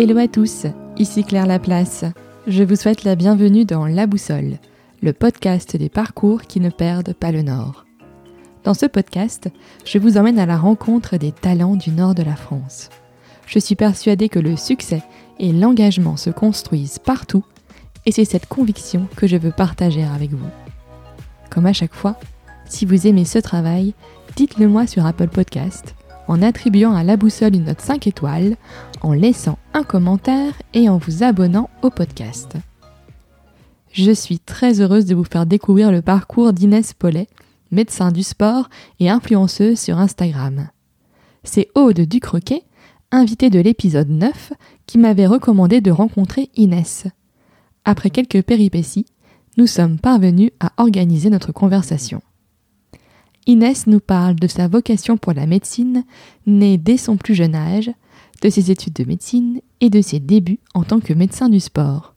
Hello à tous, ici Claire Laplace. Je vous souhaite la bienvenue dans La Boussole, le podcast des parcours qui ne perdent pas le nord. Dans ce podcast, je vous emmène à la rencontre des talents du nord de la France. Je suis persuadée que le succès et l'engagement se construisent partout et c'est cette conviction que je veux partager avec vous. Comme à chaque fois, si vous aimez ce travail, dites-le moi sur Apple Podcast en attribuant à la boussole une note 5 étoiles, en laissant un commentaire et en vous abonnant au podcast. Je suis très heureuse de vous faire découvrir le parcours d'Inès Paulet, médecin du sport et influenceuse sur Instagram. C'est Aude Ducroquet, invitée de l'épisode 9, qui m'avait recommandé de rencontrer Inès. Après quelques péripéties, nous sommes parvenus à organiser notre conversation. Inès nous parle de sa vocation pour la médecine, née dès son plus jeune âge, de ses études de médecine et de ses débuts en tant que médecin du sport.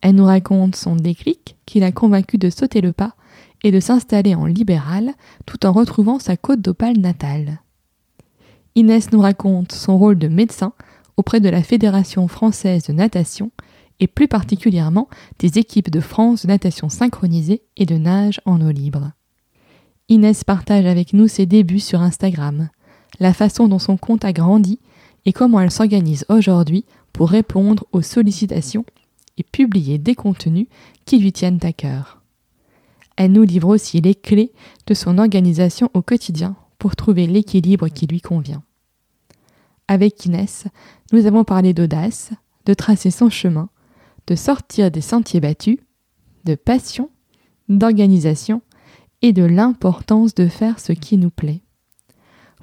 Elle nous raconte son déclic qui l'a convaincu de sauter le pas et de s'installer en libéral tout en retrouvant sa côte d'opale natale. Inès nous raconte son rôle de médecin auprès de la Fédération française de natation et plus particulièrement des équipes de France de natation synchronisée et de nage en eau libre. Inès partage avec nous ses débuts sur Instagram, la façon dont son compte a grandi et comment elle s'organise aujourd'hui pour répondre aux sollicitations et publier des contenus qui lui tiennent à cœur. Elle nous livre aussi les clés de son organisation au quotidien pour trouver l'équilibre qui lui convient. Avec Inès, nous avons parlé d'audace, de tracer son chemin, de sortir des sentiers battus, de passion, d'organisation et de l'importance de faire ce qui nous plaît.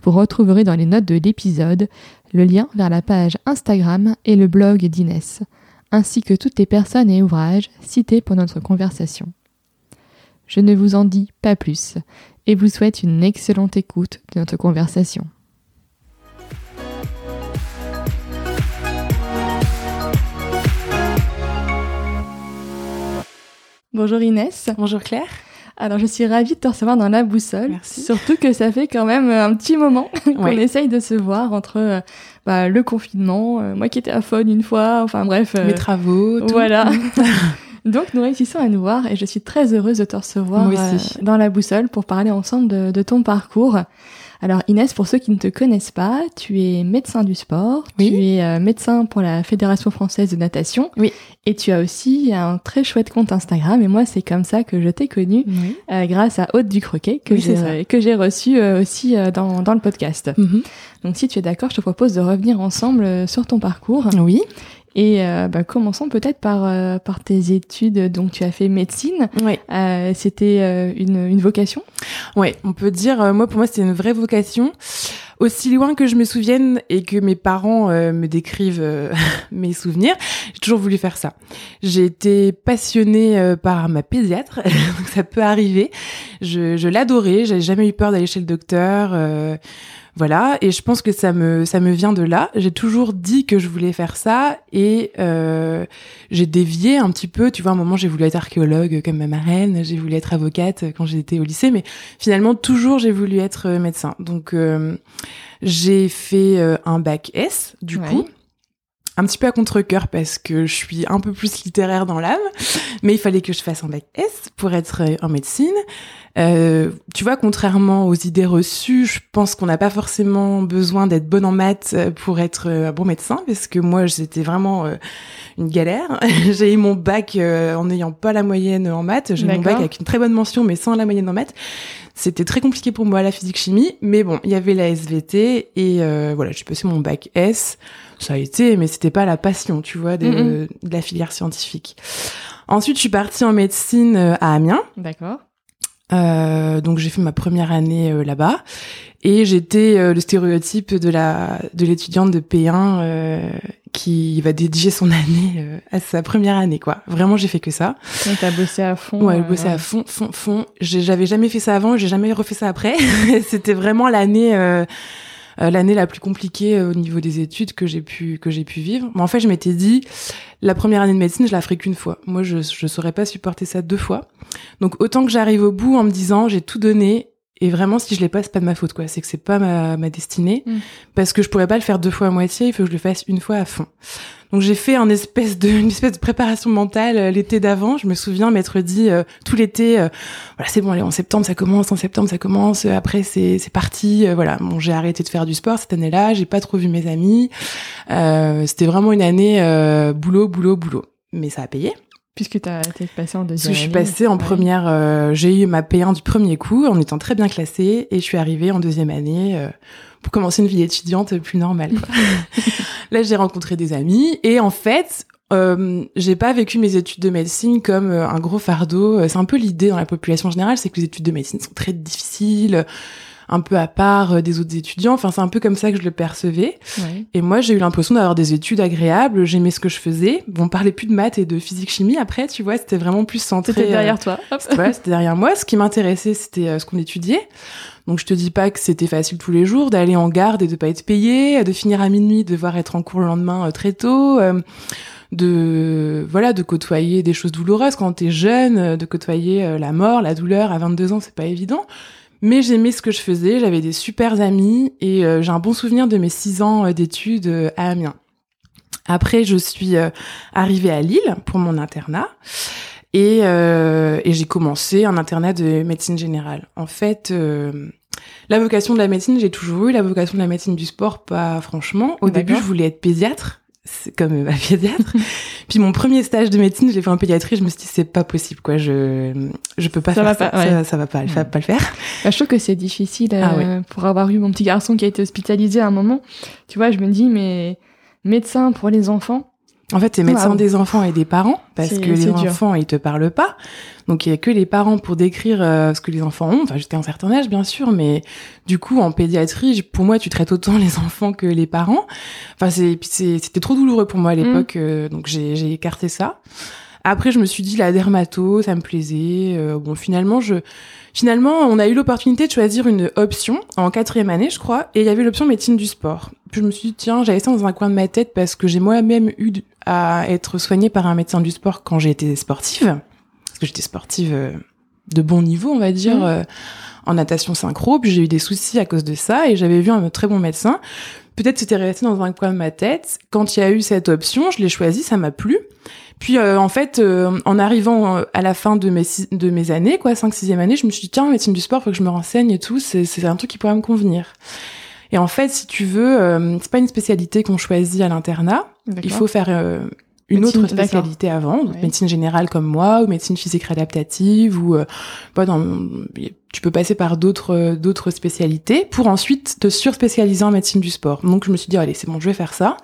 Vous retrouverez dans les notes de l'épisode le lien vers la page Instagram et le blog d'Inès, ainsi que toutes les personnes et ouvrages cités pour notre conversation. Je ne vous en dis pas plus et vous souhaite une excellente écoute de notre conversation. Bonjour Inès. Bonjour Claire. Alors, je suis ravie de te recevoir dans la boussole. Merci. Surtout que ça fait quand même un petit moment qu'on Ouais. essaye de se voir entre euh, bah, le confinement, euh, moi qui étais à Faune une fois, enfin bref. euh, Mes travaux, tout. Voilà. Donc, nous réussissons à nous voir et je suis très heureuse de te recevoir euh, dans la boussole pour parler ensemble de, de ton parcours. Alors Inès, pour ceux qui ne te connaissent pas, tu es médecin du sport, Oui. tu es euh, médecin pour la Fédération française de natation, Oui. et tu as aussi un très chouette compte Instagram. Et moi, c'est comme ça que je t'ai connue Oui. euh, grâce à Haute du Croquet que j'ai que j'ai reçu euh, aussi euh, dans, dans le podcast. Mhm. Donc si tu es d'accord, je te propose de revenir ensemble euh, sur ton parcours Oui. Et euh, bah, commençons peut-être par euh, par tes études. Donc tu as fait médecine. Ouais. Euh, C'était euh, une, une vocation? Ouais, on peut dire, euh, moi pour moi c'était une vraie vocation. Aussi loin que je me souvienne et que mes parents euh, me décrivent euh, mes souvenirs, j'ai toujours voulu faire ça. J'ai été passionnée euh, par ma pédiatre, donc ça peut arriver. Je, je l'adorais, j'avais jamais eu peur d'aller chez le docteur. Voilà, et je pense que ça me ça me vient de là. J'ai toujours dit que je voulais faire ça et euh, j'ai dévié un petit peu. Tu vois, à un moment j'ai voulu être archéologue comme ma marraine, j'ai voulu être avocate quand j'étais au lycée, mais finalement toujours j'ai voulu être euh, médecin. Donc euh, j'ai fait un bac S du Ouais. coup. Un petit peu à contre-cœur parce que je suis un peu plus littéraire dans l'âme, mais il fallait que je fasse un bac S pour être en médecine. Euh, tu vois, contrairement aux idées reçues, je pense qu'on n'a pas forcément besoin d'être bonne en maths pour être un bon médecin, parce que moi, c'était vraiment euh, une galère. J'ai eu mon bac euh, en n'ayant pas la moyenne en maths. J'ai eu mon bac avec une très bonne mention, mais sans la moyenne en maths. C'était très compliqué pour moi la physique-chimie, mais bon, il y avait la SVT et euh, voilà, j'ai passé mon bac S. Ça a été, mais c'était pas la passion, tu vois, de, de la filière scientifique. Ensuite, je suis partie en médecine euh, à Amiens. D'accord. Euh, donc j'ai fait ma première année euh, là-bas et j'étais euh, le stéréotype de la de l'étudiante de P1 euh, qui va dédier son année à sa première année quoi. Vraiment j'ai fait que ça. T'as bossé à fond. Ouais, je bossais à fond fond fond. J'avais jamais fait ça avant, j'ai jamais refait ça après. C'était vraiment l'année l'année la plus compliquée euh, au niveau des études que j'ai pu que j'ai pu vivre. Mais en fait, je m'étais dit la première année de médecine, je la ferai qu'une fois. Moi, je je saurais pas supporter ça deux fois. Donc autant que j'arrive au bout en me disant j'ai tout donné Et vraiment, si je l'ai pas, c'est pas de ma faute, quoi. C'est que c'est pas ma, ma destinée. Mm. Parce que je pourrais pas le faire deux fois à moitié, il faut que je le fasse une fois à fond. Donc j'ai fait un espèce de, une espèce de préparation mentale euh, l'été d'avant. Je me souviens m'être dit euh, tout l'été, euh, voilà c'est bon, allez en septembre ça commence, en septembre ça commence. euh, après c'est c'est parti. euh, voilà, bon j'ai arrêté de faire du sport cette année-là. J'ai pas trop vu mes amis. Euh, C'était vraiment une année euh, boulot, boulot, boulot. Mais ça a payé. Puisque tu as été passée en Parce deuxième que je suis année. passée en Ouais. première, euh, j'ai eu ma P1 du premier coup en étant très bien classée et je suis arrivée en deuxième année euh, pour commencer une vie étudiante plus normale. quoi. Là, j'ai rencontré des amis et en fait, euh, j'ai pas vécu mes études de médecine comme euh, un gros fardeau. C'est un peu l'idée dans la population générale, c'est que les études de médecine sont très difficiles, un peu à part euh, des autres étudiants. Enfin, c'est un peu comme ça que je le percevais. Ouais. Et moi, j'ai eu l'impression d'avoir des études agréables. J'aimais ce que je faisais. Bon, on parlait plus de maths et de physique-chimie après, tu vois, c'était vraiment plus centré. C'était euh, derrière toi. Hop. voilà, c'était derrière moi. Ce qui m'intéressait, c'était euh, ce qu'on étudiait. Donc, je te dis pas que c'était facile tous les jours d'aller en garde et de pas être payé, de finir à minuit, de devoir être en cours le lendemain euh, très tôt, euh, de voilà, de côtoyer des choses douloureuses quand t'es jeune, euh, de côtoyer euh, la mort, la douleur à 22 ans, c'est pas évident. Mais j'aimais ce que je faisais, j'avais des super amis et euh, j'ai un bon souvenir de mes six ans euh, d'études euh, à Amiens. Après, je suis arrivée à Lille pour mon internat. Et, et j'ai commencé un internat de médecine générale. En fait, la vocation de la médecine, j'ai toujours eu. La vocation de la médecine du sport, pas franchement. Au début, je voulais être pédiatre, comme ma pédiatre. Puis mon premier stage de médecine, je l'ai fait en pédiatrie. Je me suis dit, c'est pas possible, quoi. Je je peux pas Ça faire va ça. pas, ouais. ça. ça va pas, ça va pas le faire. Bah, je trouve que c'est difficile euh, Ah pour avoir eu mon petit garçon qui a été hospitalisé à un moment. Tu vois, je me dis, mais médecin pour les enfants, En fait, t'es médecin Wow. des enfants et des parents parce C'est- que les c'est dur. enfants, ils te parlent pas. Donc il y a que les parents pour décrire euh, ce que les enfants ont, enfin jusqu'à un certain âge bien sûr, mais du coup en pédiatrie, pour moi, tu traites autant les enfants que les parents. Enfin c'est c'est- c'était trop douloureux pour moi à l'époque, euh, donc j'ai j'ai écarté ça. Après, je me suis dit la dermato, ça me plaisait. Euh, bon, finalement, je finalement, on a eu l'opportunité de choisir une option en quatrième année, je crois, et il y avait l'option médecine du sport. Puis je me suis dit tiens, j'avais ça dans un coin de ma tête parce que j'ai moi-même eu à être soignée par un médecin du sport quand j'ai été sportive, parce que j'étais sportive euh, de bon niveau, on va dire. Mhm. euh, en natation synchro, puis j'ai eu des soucis à cause de ça et j'avais vu un très bon médecin. Peut-être c'était resté dans un coin de ma tête. Quand il y a eu cette option, je l'ai choisie, ça m'a plu. Puis euh, en fait, euh, en arrivant euh, à la fin de mes six- de mes années, quoi, 5 6 année, je me suis dit tiens, médecine du sport, faut que je me renseigne et tout, c'est un truc qui pourrait me convenir. Et en fait, si tu veux, euh, c'est pas une spécialité qu'on choisit à l'internat. Il faut faire euh, une Médecine- autre spécialité avant, donc Ouais. médecine générale comme moi, ou médecine physique réadaptative, ou euh, dans, tu peux passer par d'autres d'autres spécialités pour ensuite te surspécialiser en médecine du sport. Donc je me suis dit allez c'est bon, je vais faire ça.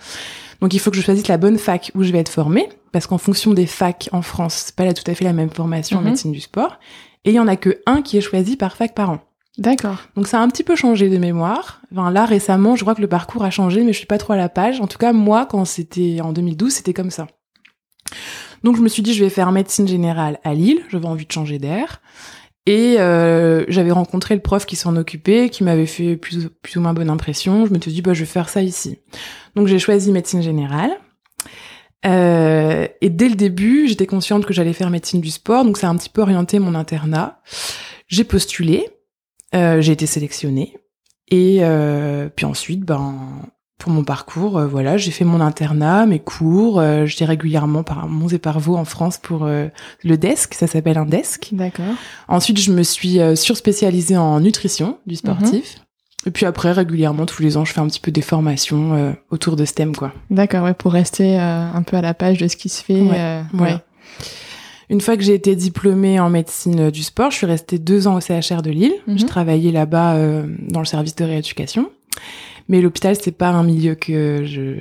Donc il faut que je choisisse la bonne fac où je vais être formée, parce qu'en fonction des facs en France, c'est pas là tout à fait la même formation Mhm. en médecine du sport. Et il y en a que un qui est choisi par fac par an. D'accord. Donc ça a un petit peu changé de mémoire. Enfin, là récemment, je crois que le parcours a changé, mais je suis pas trop à la page. En tout cas, moi, quand c'était en 2012, c'était comme ça. Donc je me suis dit, je vais faire médecine générale à Lille. J'avais envie de changer d'air. Et euh, j'avais rencontré le prof qui s'en occupait, qui m'avait fait plus, plus ou moins bonne impression. Je me suis dit, bah, je vais faire ça ici. Donc j'ai choisi médecine générale. Euh, et dès le début, j'étais consciente que j'allais faire médecine du sport, donc ça a un petit peu orienté mon internat. J'ai postulé, euh, j'ai été sélectionnée, et euh, puis ensuite, ben, pour mon parcours, euh, voilà, j'ai fait mon internat, mes cours, euh, j'étais régulièrement par Mons et par Vaux en France pour euh, le desk, ça s'appelle un desk. D'accord. Ensuite, je me suis euh, surspécialisée en nutrition du sportif. Et puis après, régulièrement, tous les ans, je fais un petit peu des formations autour de thème, quoi. D'accord, ouais, pour rester un peu à la page de ce qui se fait. Ouais. Une fois que j'ai été diplômée en médecine du sport, je suis restée deux ans au CHR de Lille. Mhm. Je travaillais là-bas dans le service de rééducation. Mais l'hôpital, c'est pas un milieu que je,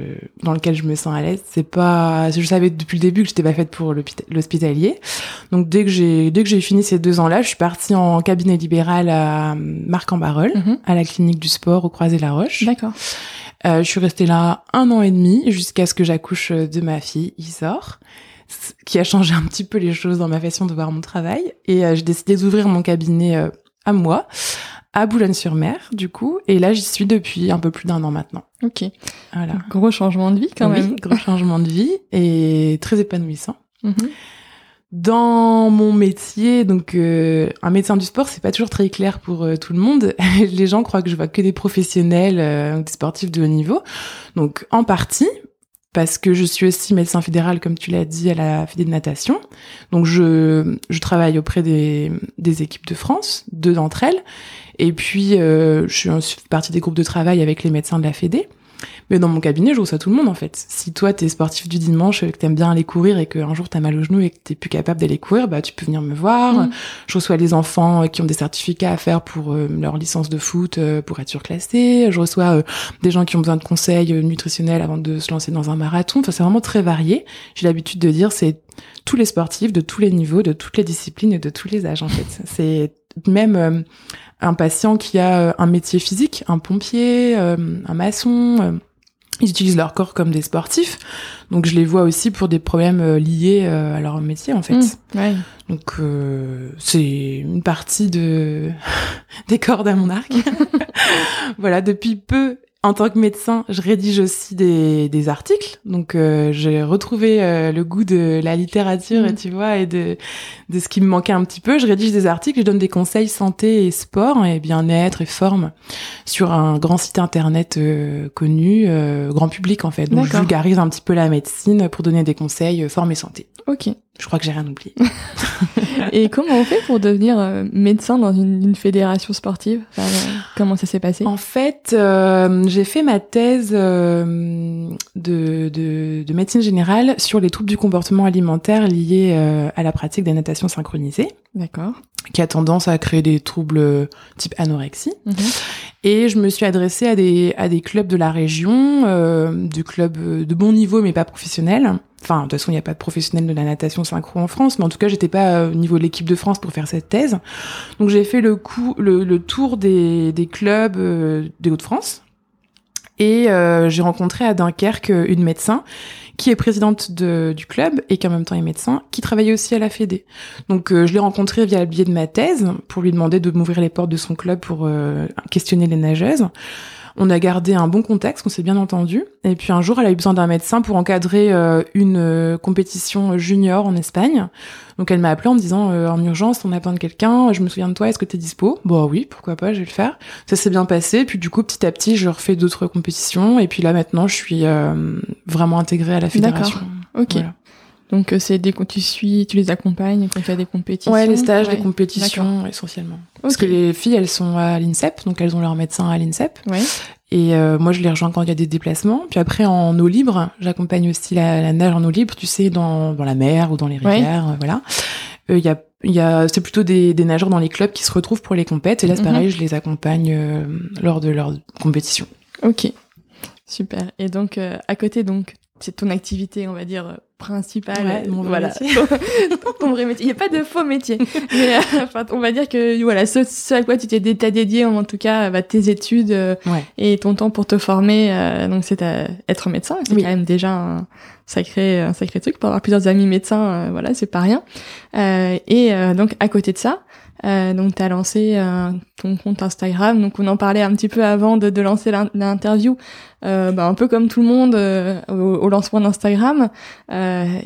dans lequel je me sens à l'aise. C'est pas, je savais depuis le début que j'étais pas faite pour l'hospitalier. Donc dès que j'ai, dès que j'ai fini ces deux ans-là, je suis partie en cabinet libéral à Marc-en-Barœul, Mhm. à la clinique du sport au Croisé-la-Roche. D'accord. Euh, je suis restée là un an et demi jusqu'à ce que j'accouche de ma fille, Isor, qui a changé un petit peu les choses dans ma façon de voir mon travail. Et euh, j'ai décidé d'ouvrir mon cabinet euh, à moi, à Boulogne-sur-Mer, du coup. Et là, j'y suis depuis un peu plus d'un an maintenant. Ok. Voilà. Gros changement de vie quand Oui, même. gros changement de vie et très épanouissant. Mhm. dans mon métier, donc euh, un médecin du sport, c'est pas toujours très clair pour euh, tout le monde. Les gens croient que je vois que des professionnels, euh, des sportifs de haut niveau. Donc en partie, parce que je suis aussi médecin fédéral, comme tu l'as dit, à la Fédé de natation. Donc je, je travaille auprès des, des équipes de France, deux d'entre elles. Et puis je suis partie des groupes de travail avec les médecins de la Fédé. Mais dans mon cabinet, je reçois tout le monde en fait. Si toi t'es sportif du dimanche, que t'aimes bien aller courir et qu'un jour t'as mal au genou et que t'es plus capable d'aller courir, bah tu peux venir me voir. Mm. Je reçois les enfants qui ont des certificats à faire pour euh, leur licence de foot euh, pour être surclassés. Je reçois euh, des gens qui ont besoin de conseils nutritionnels avant de se lancer dans un marathon. Enfin, c'est vraiment très varié. J'ai l'habitude de dire c'est tous les sportifs de tous les niveaux, de toutes les disciplines et de tous les âges en fait. C'est même un patient qui a un métier physique, un pompier, un maçon ils utilisent leur corps comme des sportifs. Donc je les vois aussi pour des problèmes euh, liés euh, à leur métier en fait. Mmh, Donc euh, c'est une partie de des cordes à mon arc. voilà, depuis peu en tant que médecin, je rédige aussi des, des articles. Donc, euh, j'ai retrouvé euh, le goût de la littérature, mmh. tu vois, et de, de ce qui me manquait un petit peu. Je rédige des articles, je donne des conseils santé et sport et bien-être et forme sur un grand site internet euh, connu, grand public en fait. Donc, je vulgarise un petit peu la médecine pour donner des conseils forme et santé. Ok. Je crois que j'ai rien oublié. et comment on fait pour devenir euh, médecin dans une, fédération sportive? Euh, Comment ça s'est passé? En fait, euh, j'ai fait ma thèse de, de, de, médecine générale sur les troubles du comportement alimentaire liés à la pratique des natations synchronisées. D'accord. Qui a tendance à créer des troubles type anorexie. Mhm. Et je me suis adressée à des, à des clubs de la région, du club de bon niveau mais pas professionnel. Enfin, de toute façon, il n'y a pas de professionnel de la natation synchro en France, mais en tout cas, j'étais pas au niveau de l'équipe de France pour faire cette thèse. Donc, j'ai fait le, coup, le, le, tour des, des clubs euh, des Hauts-de-France. Et euh, j'ai rencontré à Dunkerque une médecin qui est présidente de, du club et qui en même temps est médecin, qui travaillait aussi à la Fédé. Donc euh, je l'ai rencontré via le biais de ma thèse pour lui demander de m'ouvrir les portes de son club pour euh, questionner les nageuses. On a gardé un bon contexte, on s'est bien entendu. Et puis un jour, elle a eu besoin d'un médecin pour encadrer euh, une euh, compétition junior en Espagne. Donc elle m'a appelé en me disant euh, en urgence, on a besoin de quelqu'un. Je me souviens de toi, est-ce que t'es dispo? Bon oui, pourquoi pas, je vais le faire. Ça s'est bien passé. Puis du coup, petit à petit, je refais d'autres compétitions. Et puis là maintenant, je suis vraiment intégrée à la fédération. D'accord. Ok. Donc c'est des tu suis, tu les accompagnes quand tu as des compétitions. Ouais, les stages, les compétitions essentiellement. Parce que les filles, elles sont à l'INSEP, donc elles ont leur médecin à l'INSEP. Ouais. Et euh, moi, je les rejoins quand il y a des déplacements. Puis après, en eau libre, j'accompagne aussi la, nage en eau libre, tu sais, dans, dans la mer ou dans les rivières, euh, voilà. Il euh, y a y a c'est plutôt des, des nageurs dans les clubs qui se retrouvent pour les compètes et là c'est mhm. pareil je les accompagne lors de leur compétition ok super et donc à côté donc c'est ton activité, on va dire, principale. Ouais, mon voilà, métier. Ton, vrai métier. Il n'y a pas de faux métier. Mais euh, enfin, on va dire que voilà, ce, à quoi tu t'es dédié, en tout cas, bah, tes études euh, et ton temps pour te former, euh, donc c'est être médecin. C'est quand même déjà un sacré, un sacré truc. Pour avoir plusieurs amis médecins, voilà, c'est pas rien. et donc, à côté de ça, euh, donc tu as lancé euh, ton compte Instagram, donc on en parlait un petit peu avant de, de lancer l'interview, euh, bah, un peu comme tout le monde euh, au, lancement d'Instagram,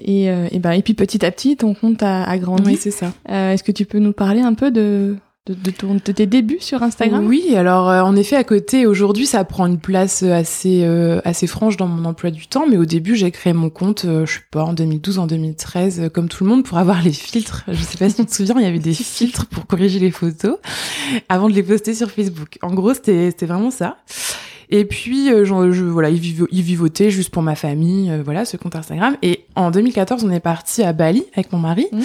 et, et, bah, et puis petit à petit ton compte a, a grandi. Oui, c'est ça. Est-ce que tu peux nous parler un peu de, de, de, tes débuts sur Instagram? Oui, alors euh, en effet, à côté, aujourd'hui, ça prend une place assez euh, assez franche dans mon emploi du temps. Mais au début, j'ai créé mon compte, euh, je sais pas, en 2012, en 2013, comme tout le monde, pour avoir les filtres. Je sais pas si tu te souviens, il y avait des filtres pour corriger les photos avant de les poster sur Facebook. En gros, c'était vraiment ça. Et puis, je, je, voilà, il, vivotait juste pour ma famille, voilà, ce compte Instagram. Et en 2014, on est parti à Bali avec mon mari. Mmh.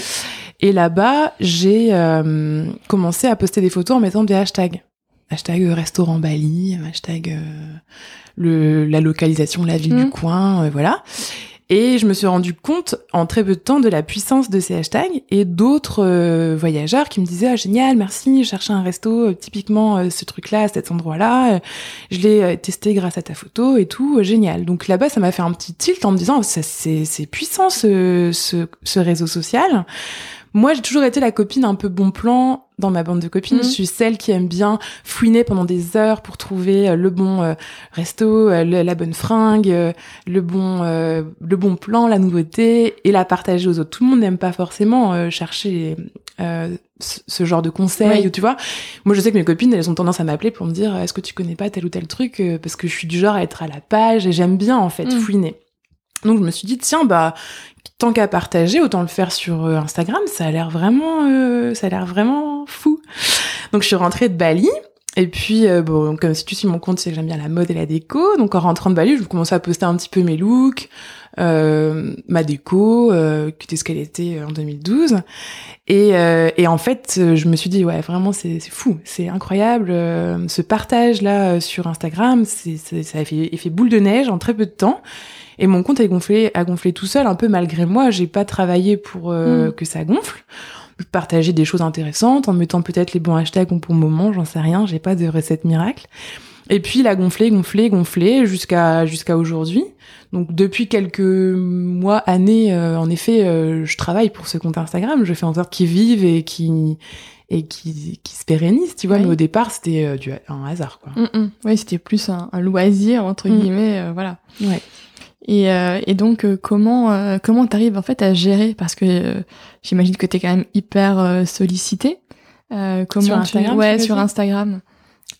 Et là-bas, j'ai euh, commencé à poster des photos en mettant des hashtags. Hashtag euh, restaurant Bali, hashtag euh, le, la localisation, la ville du mmh. coin, voilà. Et je me suis rendu compte en très peu de temps de la puissance de ces hashtags et d'autres voyageurs qui me disaient ah génial merci je cherchais un resto typiquement ce truc là cet endroit là je l'ai testé grâce à ta photo et tout génial. Donc là-bas ça m'a fait un petit tilt en me disant c'est c'est puissant ce, ce, ce réseau social moi, j'ai toujours été la copine un peu bon plan dans ma bande de copines. Mhm. Je suis celle qui aime bien fouiner pendant des heures pour trouver euh, le bon euh, resto, euh, le- la bonne fringue, le bon euh, le bon plan, la nouveauté et la partager aux autres. Tout le monde n'aime pas forcément euh, chercher ce, genre de conseils, Oui. tu vois. Moi, je sais que mes copines, elles ont tendance à m'appeler pour me dire est-ce que tu connais pas tel ou tel truc parce que je suis du genre à être à la page et j'aime bien en fait Mhm. fouiner. Donc je me suis dit tiens bah tant qu'à partager, autant le faire sur euh, Instagram. Ça a l'air vraiment, euh, ça a l'air vraiment fou. Donc je suis rentrée de Bali. Et puis, euh, bon, comme si tu suis mon compte, sais que j'aime bien la mode et la déco. Donc en rentrant de Bali, je commençais à poster un petit peu mes looks, euh, ma déco, euh, qui était ce qu'elle était euh, en 2012. Et, euh, et en fait, euh, je me suis dit, ouais, vraiment, c'est c'est fou, c'est incroyable. euh, ce partage-là euh, sur Instagram, c'est c'est- ça a fait boule de neige en très peu de temps. Et mon compte a gonflé, a gonflé tout seul, un peu malgré moi. J'ai pas travaillé pour euh, Mm. que ça gonfle. Partager des choses intéressantes en mettant peut-être les bons hashtags au bon moment, j'en sais rien. J'ai pas de recette miracle. Et puis il a gonflé, gonflé, gonflé jusqu'à jusqu'à aujourd'hui. Donc depuis quelques mois, années, euh, en effet, euh, je travaille pour ce compte Instagram. Je fais en sorte qu'il vive et qu'il et qui qui se pérennise, tu vois. Oui. Mais au départ, c'était euh, du un hasard, quoi. Mm, mm. Oui, c'était plus un, un loisir entre Mm. guillemets, euh, voilà. Ouais. Et, euh, et donc euh, comment euh, comment t'arrives en fait à gérer? Parce que euh, j'imagine que t'es quand même hyper euh, sollicité. Euh, comment Sur Instagram, Ouais, sur Instagram.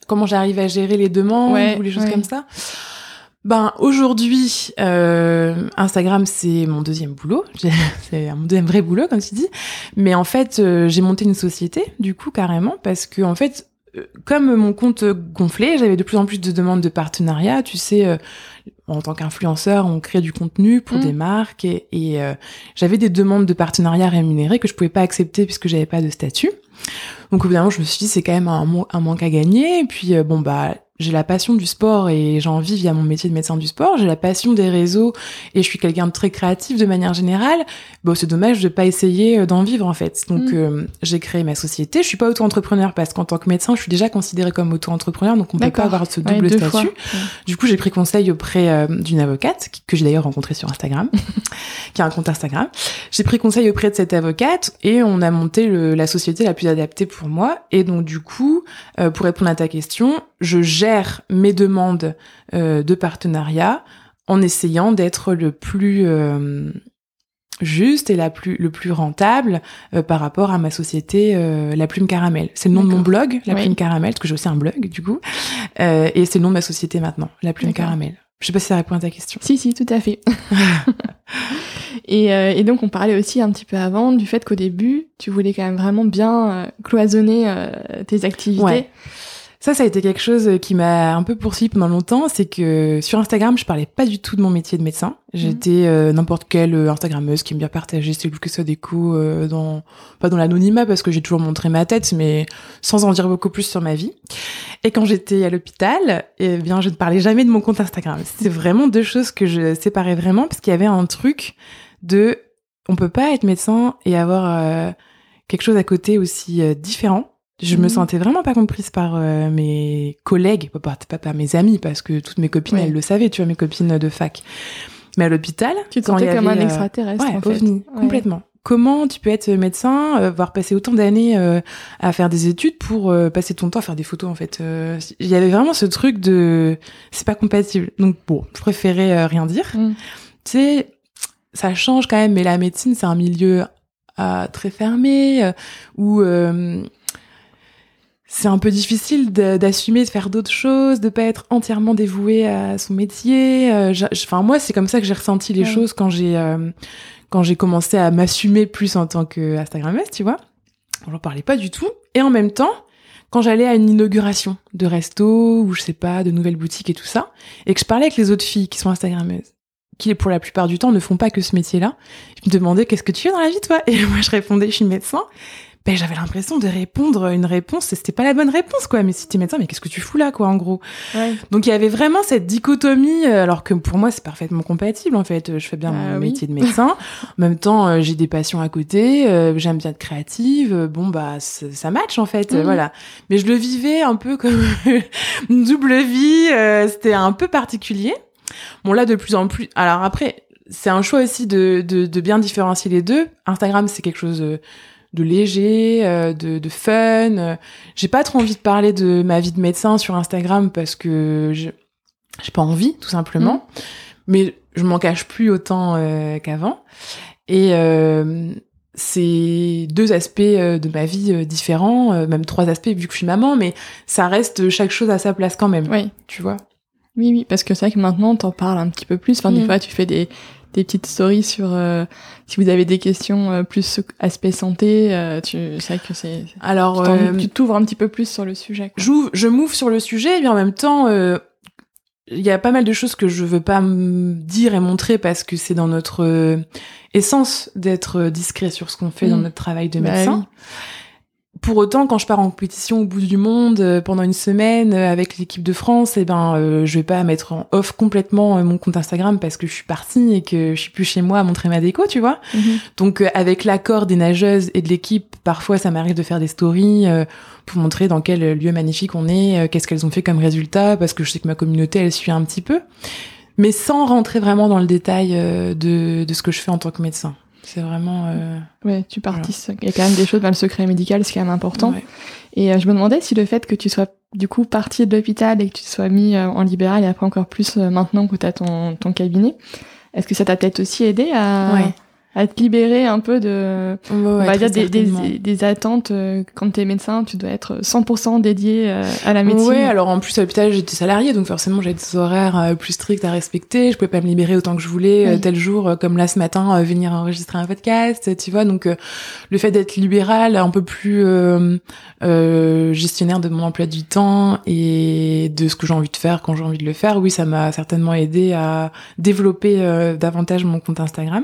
comment j'arrive à gérer les demandes Ouais, ou les choses ouais. comme ça? Ben aujourd'hui, euh, Instagram c'est mon deuxième boulot, c'est mon deuxième vrai boulot comme tu dis. Mais en fait, euh, j'ai monté une société du coup carrément parce que en fait, euh, comme mon compte gonflait, j'avais de plus en plus de demandes de partenariat. Tu sais, euh, en tant qu'influenceur, on crée du contenu pour Mm. des marques et, et, euh, j'avais des demandes de partenariat rémunérés que je pouvais pas accepter puisque j'avais pas de statut. Donc évidemment, je me suis dit c'est quand même un, un manque à gagner. Et puis euh, bon bah j'ai la passion du sport et j'en vis via mon métier de médecin du sport. J'ai la passion des réseaux et je suis quelqu'un de très créatif de manière générale. Bon, c'est dommage de pas essayer euh, d'en vivre en fait. Donc Mm. euh, j'ai créé ma société. Je suis pas auto-entrepreneur parce qu'en tant que médecin, je suis déjà considérée comme auto-entrepreneur, donc on peut pas avoir ce double statut. Ouais. Du coup, j'ai pris conseil auprès euh, d'une avocate que j'ai d'ailleurs rencontrée sur Instagram, qui a un compte Instagram. J'ai pris conseil auprès de cette avocate et on a monté le- la société la plus adaptée pour moi. Et donc, du coup, euh, pour répondre à ta question, je gère mes demandes euh, de partenariat en essayant d'être le plus euh, juste et la plus, le plus rentable euh, par rapport à ma société euh, La Plume Caramel. C'est le nom de mon blog, La Oui. Plume Caramel, parce que j'ai aussi un blog du coup. Euh, et c'est le nom de ma société maintenant, La Plume. Caramel. Je sais pas si ça répond à ta question. Si, si, tout à fait. et, et donc, on parlait aussi un petit peu avant du fait qu'au début, tu voulais quand même vraiment bien cloisonner tes activités. Ouais. Ça, ça a été quelque chose qui m'a un peu poursuivi pendant longtemps. C'est que sur Instagram, je parlais pas du tout de mon métier de médecin. J'étais euh, n'importe quelle euh, Instagrammeuse qui aime bien partager ses et sa déco euh, dans pas dans l'anonymat parce que j'ai toujours montré ma tête, mais sans en dire beaucoup plus sur ma vie. Et quand j'étais à l'hôpital, eh bien, je ne parlais jamais de mon compte Instagram. C'est vraiment deux choses que je séparais vraiment parce qu'il y avait un truc de on peut pas être médecin et avoir euh, quelque chose à côté aussi euh, différent. Je me Mhm. sentais vraiment pas comprise par euh, mes collègues, pas, pas, pas par mes amis, parce que toutes mes copines, Ouais. elles le savaient, tu vois, mes copines de fac. Mais à l'hôpital, Tu te sentais comme un euh, extraterrestre, ouais, en fait. ovni, Ouais. complètement. Comment tu peux être médecin, euh, avoir passé autant d'années euh, à faire des études pour euh, passer ton temps à faire des photos en fait Euh, Il y avait vraiment ce truc de c'est pas compatible. Donc bon, je préférais rien dire. Mm. Tu sais, ça change quand même, mais la médecine c'est un milieu euh, très fermé où euh, c'est un peu difficile d'assumer de faire d'autres choses, de pas être entièrement dévoué à son métier. Euh, Enfin moi c'est comme ça que j'ai ressenti les Ouais. choses quand j'ai euh, quand j'ai commencé à m'assumer plus en tant que Instagrammeuse, tu vois. J'en parlais pas du tout. Et en même temps, quand j'allais à une inauguration de resto ou je sais pas, de nouvelles boutiques et tout ça, et que je parlais avec les autres filles qui sont Instagrammeuses, qui pour la plupart du temps ne font pas que ce métier-là, je me demandais qu'est-ce que tu fais dans la vie toi? Et moi je répondais je suis médecin. Ben j'avais l'impression de répondre une réponse, et c'était pas la bonne réponse quoi. Mais si t'es médecin, mais qu'est-ce que tu fous là quoi en gros? Ouais. donc il y avait vraiment cette dichotomie, euh, alors que pour moi c'est parfaitement compatible en fait. Je fais bien Ah mon oui. métier de médecin, en même temps euh, j'ai des passions à côté, euh, j'aime bien être créative. bon bah ça match en fait, Mhm. voilà. Mais je le vivais un peu comme une double vie. euh, C'était un peu particulier. Bon là de plus en plus. Alors après c'est un choix aussi de, de, de bien différencier les deux. Instagram c'est quelque chose de léger, euh, de, de fun. J'ai pas trop envie de parler de ma vie de médecin sur Instagram parce que je- j'ai pas envie, tout simplement. Mais je m'en cache plus autant euh, qu'avant. Et euh, c'est deux aspects de ma vie différents, même trois aspects vu que je suis maman, mais ça reste chaque chose à sa place quand même. Oui, Tu vois oui, oui, parce que c'est vrai que maintenant, t'en parles un petit peu plus. Enfin, des Mm. fois, tu fais des, des petites stories sur euh, si vous avez des questions euh, plus aspect santé. euh, tu, c'est vrai que c'est. Alors, tu euh, tu t'ouvres un petit peu plus sur le sujet. j'ouvre- je m'ouvre sur le sujet, mais en même temps, euh, il y a pas mal de choses que je veux pas dire et montrer parce que c'est dans notre euh, essence d'être discret sur ce qu'on fait dans Mm. notre travail de Bah médecin. Pour autant, quand je pars en compétition au bout du monde euh, pendant une semaine euh, avec l'équipe de France, eh ben, euh, je vais pas mettre en off complètement euh, mon compte Instagram parce que je suis partie et que je suis plus chez moi à montrer ma déco, tu vois. Mhm. Donc euh, avec l'accord des nageuses et de l'équipe, parfois ça m'arrive de faire des stories euh, pour montrer dans quel lieu magnifique on est, euh, qu'est-ce qu'elles ont fait comme résultat, parce que je sais que ma communauté elle suit un petit peu, mais sans rentrer vraiment dans le détail euh, de, de ce que je fais en tant que médecin. C'est vraiment euh, Ouais, tu participes. Il y a quand même des choses dans le secret médical, c'est quand même important. ouais. Et euh, je me demandais si le fait que tu sois du coup parti de l'hôpital et que tu sois mis euh, en libéral et après encore plus euh, maintenant que tu as ton, ton cabinet, est-ce que ça t'a peut-être aussi aidé à, Ouais. À te libérer un peu de, on va dire, des, des, des attentes euh, Quand t'es médecin, tu dois être 100% dédié euh, à la médecine. Ouais, alors en plus à l'hôpital j'étais salariée, donc forcément j'avais des horaires euh, plus stricts à respecter. Je pouvais pas me libérer autant que je voulais Oui. tel jour, comme là ce matin, venir enregistrer un podcast, tu vois. Donc le fait d'être libéral, un peu plus euh, euh, gestionnaire de mon emploi du temps et de ce que j'ai envie de faire quand j'ai envie de le faire, oui, ça m'a certainement aidé à développer euh, davantage mon compte Instagram.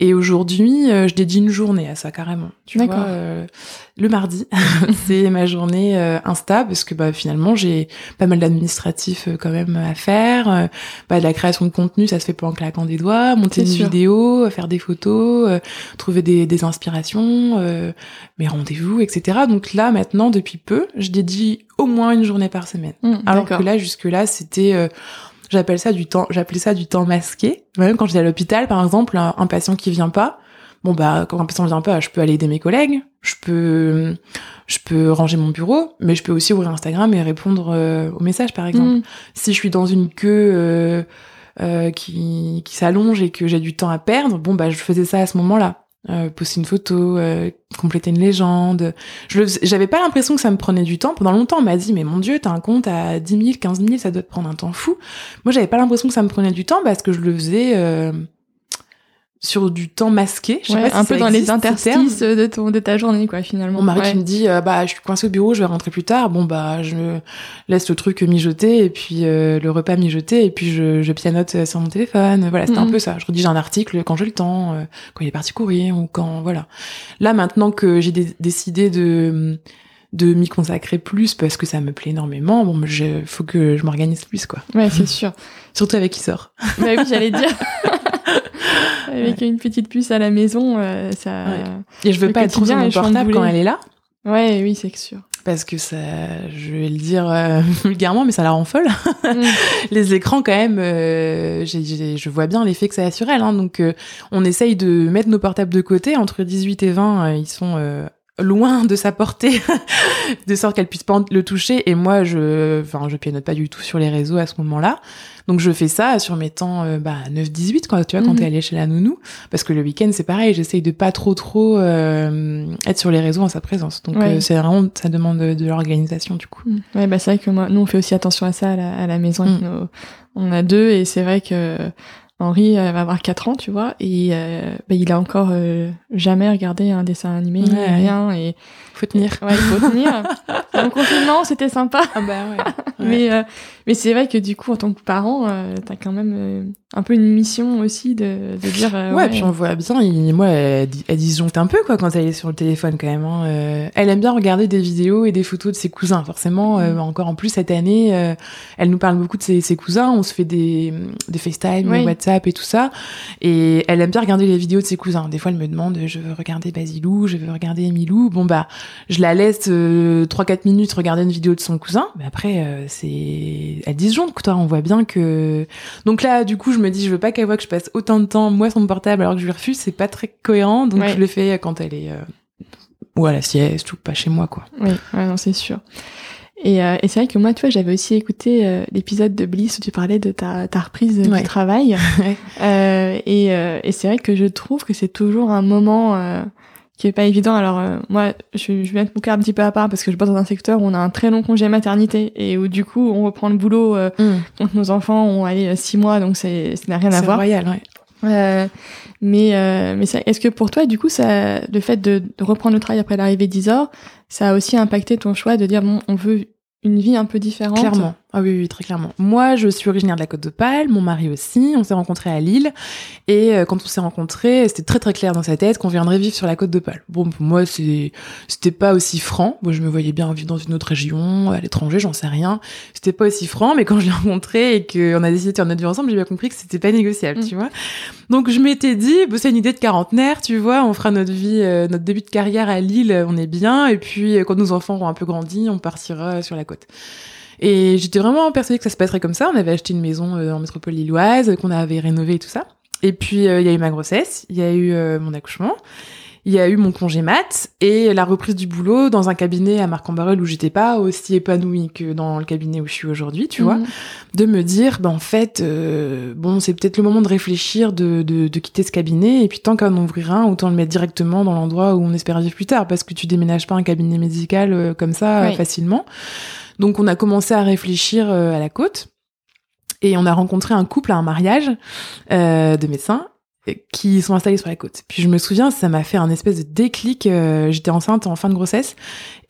Et aujourd'hui, euh, je dédie une journée à ça carrément. Tu vois, euh, le mardi, c'est ma journée euh, Insta parce que bah finalement j'ai pas mal d'administratifs euh, quand même à faire. Euh, bah, de la création de contenu, ça se fait pas en claquant des doigts. Monter une sûr. vidéo, euh, faire des photos, euh, trouver des, des inspirations, euh, mes rendez-vous, etc. Donc là maintenant, depuis peu, je dédie au moins une journée par semaine. Mmh, Alors que là, jusque là, c'était, euh, j'appelle ça du temps, j'appelais ça du temps masqué. Même quand j'étais à l'hôpital, par exemple, un, un patient qui vient pas, bon bah quand un patient vient pas, je peux aller aider mes collègues, je peux, je peux ranger mon bureau, mais je peux aussi ouvrir Instagram et répondre euh, aux messages, par exemple. Mmh. Si je suis dans une queue euh, euh, qui, qui s'allonge et que j'ai du temps à perdre, bon bah je faisais ça à ce moment-là. Euh, poster une photo, euh, compléter une légende. J'avais pas l'impression que ça me prenait du temps. Pendant longtemps, on m'a dit, mais mon Dieu, t'as un compte à 10 000, 15 000, ça doit te prendre un temps fou. Moi, j'avais pas l'impression que ça me prenait du temps parce que je le faisais euh, sur du temps masqué. Je sais Ouais, pas si un peu dans les existe, interstices de, ton, de ta journée, quoi, finalement. Mon mari Ouais. qui me dit euh, bah je suis coincée au bureau, je vais rentrer plus tard. Bon bah je laisse le truc mijoter et puis euh, le repas mijoter et puis je, je pianote euh, sur mon téléphone. Voilà, c'était un Mhm. peu ça. Je rédige un article quand j'ai le temps, euh, quand il est parti courir ou quand voilà. Là maintenant que j'ai dé- décidé de de m'y consacrer plus parce que ça me plaît énormément. Bon, je faut que je m'organise plus quoi. Ouais, c'est sûr. Surtout avec qui sort. bah oui, j'allais dire. Avec une petite puce à la maison, euh, ça. Ouais. Et je veux pas être trop sur mon portable quand elle est là. Ouais, oui, c'est sûr. Parce que ça, je vais le dire euh, vulgairement, mais ça la rend folle. Mm. les écrans quand même euh, je vois bien l'effet que ça a sur elle hein, donc on essaye de mettre nos portables de côté entre 18 et 20 euh, ils sont loin de sa portée de sorte qu'elle puisse pas le toucher et moi je enfin je pianote pas du tout sur les réseaux à ce moment-là donc je fais ça sur mes temps euh, bah 9 18 quoi tu vois quand Mhm. t'es allé chez la nounou parce que le week-end c'est pareil j'essaye de pas trop trop euh, être sur les réseaux en sa présence donc Ouais. euh, c'est vraiment ça demande de, de l'organisation du coup Mm. Ouais, bah c'est vrai que moi, nous on fait aussi attention à ça à la, à la maison. Mm. nos- on a deux et c'est vrai que Henri euh, va avoir 4 ans, tu vois, et euh, bah, il a encore euh, jamais regardé un dessin animé, Ouais. rien. Et faut tenir ouais, il faut tenir. En confinement, c'était sympa, ah bah ouais, mais euh, mais c'est vrai que du coup, en tant que parent, euh, t'as quand même euh, un peu une mission aussi de, de dire. euh, Ouais, puis on voit bien, il, moi, elle, elle disjoncte un peu, quoi, quand elle est sur le téléphone, quand même. hein. Euh, elle aime bien regarder des vidéos et des photos de ses cousins, forcément. euh, Mm. encore en plus, cette année, euh, elle nous parle beaucoup de ses, ses cousins. On se fait des, des FaceTime, Oui. WhatsApp et tout ça. Et elle aime bien regarder les vidéos de ses cousins. Des fois, elle me demande, je veux regarder Basilou, je veux regarder Emilou. Bon, bah, je la laisse euh, 3-4 minutes regarder une vidéo de son cousin. Mais après, euh, c'est... Elle disjoncte, toi. On voit bien que... Donc là, du coup, je me dis, je veux pas qu'elle voit que je passe autant de temps, moi, sur mon portable, alors que je lui refuse. C'est pas très cohérent. Donc, Ouais. je le fais quand elle est... euh, ou à la sieste ou pas chez moi quoi. Oui, ouais, non, c'est sûr. Et, euh, et c'est vrai que moi, tu vois, j'avais aussi écouté euh, l'épisode de Bliss où tu parlais de ta, ta reprise Ouais. du travail. Euh, et euh, et c'est vrai que je trouve que c'est toujours un moment euh, qui est pas évident. Alors euh, moi, je, je vais mettre mon cas un petit peu à part parce que je bosse dans un secteur où on a un très long congé maternité et où du coup on reprend le boulot euh, quand nos enfants ont allé euh, six mois, donc c'est ça n'a rien à C'est voir. royal, ouais. Euh, mais euh, mais est-ce que pour toi, du coup, ça, le fait de, de reprendre le travail après l'arrivée d'Isor, ça a aussi impacté ton choix de dire bon, on veut une vie un peu différente? Clairement. Ah oui, oui, très clairement. Moi, je suis originaire de la Côte d'Opale, mon mari aussi. On s'est rencontrés à Lille. Et euh, quand on s'est rencontrés, c'était très très clair dans sa tête qu'on viendrait vivre sur la Côte d'Opale. Bon, pour moi, c'était pas aussi franc. Moi, je me voyais bien vivre dans une autre région, à l'étranger, j'en sais rien. C'était pas aussi franc, mais quand je l'ai rencontré et qu'on a décidé de faire notre vie ensemble, j'ai bien compris que c'était pas négociable, Mm. tu vois. Donc, je m'étais dit, bah, c'est une idée de quarantenaire, tu vois. On fera notre vie, euh, notre début de carrière à Lille, on est bien. Et puis, euh, quand nos enfants auront un peu grandi, on partira sur la côte. Et j'étais vraiment persuadée que ça se passerait comme ça. On avait acheté une maison euh, en métropole lilloise, qu'on avait rénovée et tout ça. Et puis, euh, il y a eu ma grossesse, il y a eu euh, mon accouchement, il y a eu mon congé mat et la reprise du boulot dans un cabinet à Marc-en-Barœul où j'étais pas aussi épanouie que dans le cabinet où je suis aujourd'hui, tu vois. Mhm. De me dire, ben en fait, euh, bon, c'est peut-être le moment de réfléchir, de, de, de quitter ce cabinet et puis tant qu'à en ouvrir un, autant le mettre directement dans l'endroit où on espère vivre plus tard parce que tu déménages pas un cabinet médical euh, comme ça euh, facilement. Donc on a commencé à réfléchir euh, à la côte et on a rencontré un couple à un mariage euh, de médecins euh, qui sont installés sur la côte. Puis je me souviens, ça m'a fait un espèce de déclic. euh, J'étais enceinte en fin de grossesse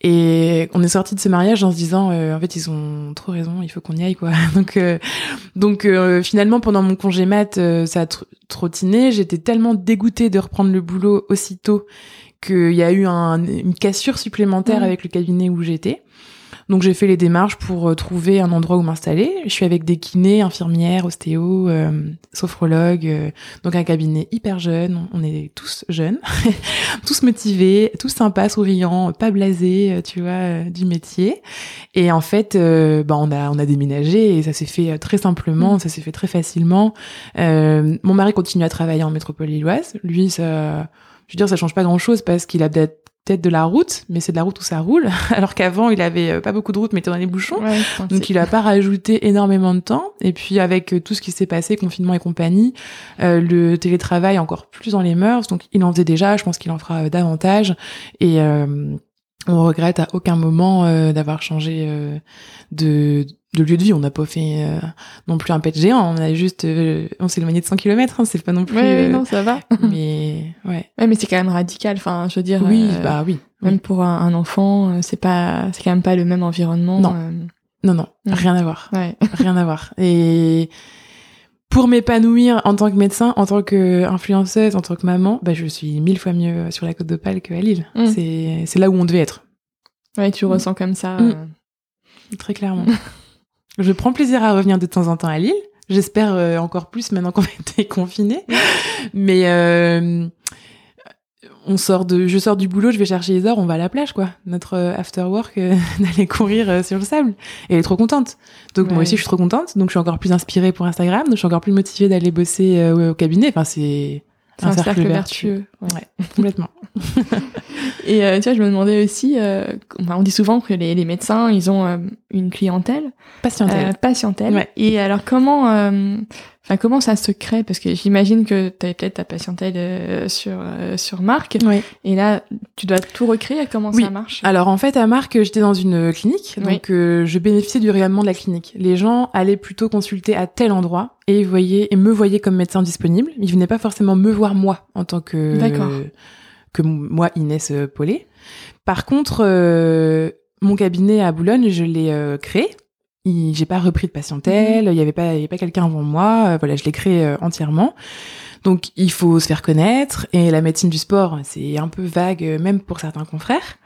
et on est sorti de ce mariage en se disant, euh, en fait, ils ont trop raison, il faut qu'on y aille, quoi. Donc, euh, donc euh, finalement, pendant mon congé mat, ça a tr- trottiné. J'étais tellement dégoûtée de reprendre le boulot aussitôt qu'il y a eu un- une cassure supplémentaire Mhm. avec le cabinet où j'étais. Donc j'ai fait les démarches pour euh, trouver un endroit où m'installer. Je suis avec des kinés, infirmières, ostéos, euh, sophrologues, euh, donc un cabinet hyper jeune. On est tous jeunes, tous motivés, tous sympas, souriants, pas blasés, tu vois, euh, du métier. Et en fait, bah on a on a déménagé et ça s'est fait très simplement, Mm. ça s'est fait très facilement. Mon mari continue à travailler en métropole lilloise. Lui, ça, je veux dire, ça change pas grand chose parce qu'il a peut-être peut-être de la route, mais c'est de la route où ça roule. Alors qu'avant, il avait euh, pas beaucoup de route, mais était dans les bouchons. Ouais, Donc il a pas rajouté énormément de temps. Et puis avec euh, tout ce qui s'est passé, confinement et compagnie, euh, le télétravail encore plus dans les mœurs. Donc il en faisait déjà, je pense qu'il en fera davantage. Et euh, on regrette à aucun moment euh, d'avoir changé euh, de, de lieu de vie. On n'a pas fait euh, non plus un pet géant. On a juste, euh, on s'est éloigné de 100 km. Hein, c'est pas non plus. Ouais, non, ça va. mais ouais. Ouais, mais c'est quand même radical. Enfin, je veux dire. Oui, bah oui. oui. Même pour un, un enfant, c'est pas, c'est quand même pas le même environnement. Non. Non, non, rien à voir. ouais. rien à voir. Et pour m'épanouir en tant que médecin, en tant que influenceuse, en tant que maman, bah, je suis mille fois mieux sur la côte d'Opale qu'à Lille. Mm. C'est, c'est là où on devait être, Ouais, tu ressens comme ça. Mm. euh, très clairement. je prends plaisir à revenir de temps en temps à Lille. J'espère euh, encore plus maintenant qu'on a été confinés. Mais euh, on sort de, je sors du boulot, je vais chercher Isor, on va à la plage, quoi. Notre euh, after work, euh, d'aller courir euh, sur le sable. Et elle est trop contente. Donc moi aussi, je suis trop contente. Donc je suis encore plus inspirée pour Instagram. Donc je suis encore plus motivée d'aller bosser euh, au cabinet. Enfin, c'est un, cercle, vertueux. ouais. Ouais, complètement. Et tu vois, je me demandais aussi, on dit souvent que les, les médecins, ils ont une clientèle, Patientèle. patientèle. Ouais. Et alors comment, enfin comment ça se crée? Parce que j'imagine que tu avais peut-être ta patientèle euh, sur euh, sur Marc, Oui. et là tu dois tout recréer. Comment Oui. ça marche? Alors en fait, à Marc, j'étais dans une clinique, Oui. donc euh, je bénéficiais du rayonnement de la clinique. Les gens allaient plutôt consulter à tel endroit et voyaient et me voyaient comme médecin disponible. Ils venaient pas forcément me voir moi en tant que que moi Inès euh, Paulet. Par contre, euh, mon cabinet à Boulogne, je l'ai créé. J'ai pas repris de patientèle, il y avait pas, il y avait pas quelqu'un avant moi. euh, voilà, je l'ai créé euh, entièrement. Donc, il faut se faire connaître. Et la médecine du sport, c'est un peu vague, euh, même pour certains confrères.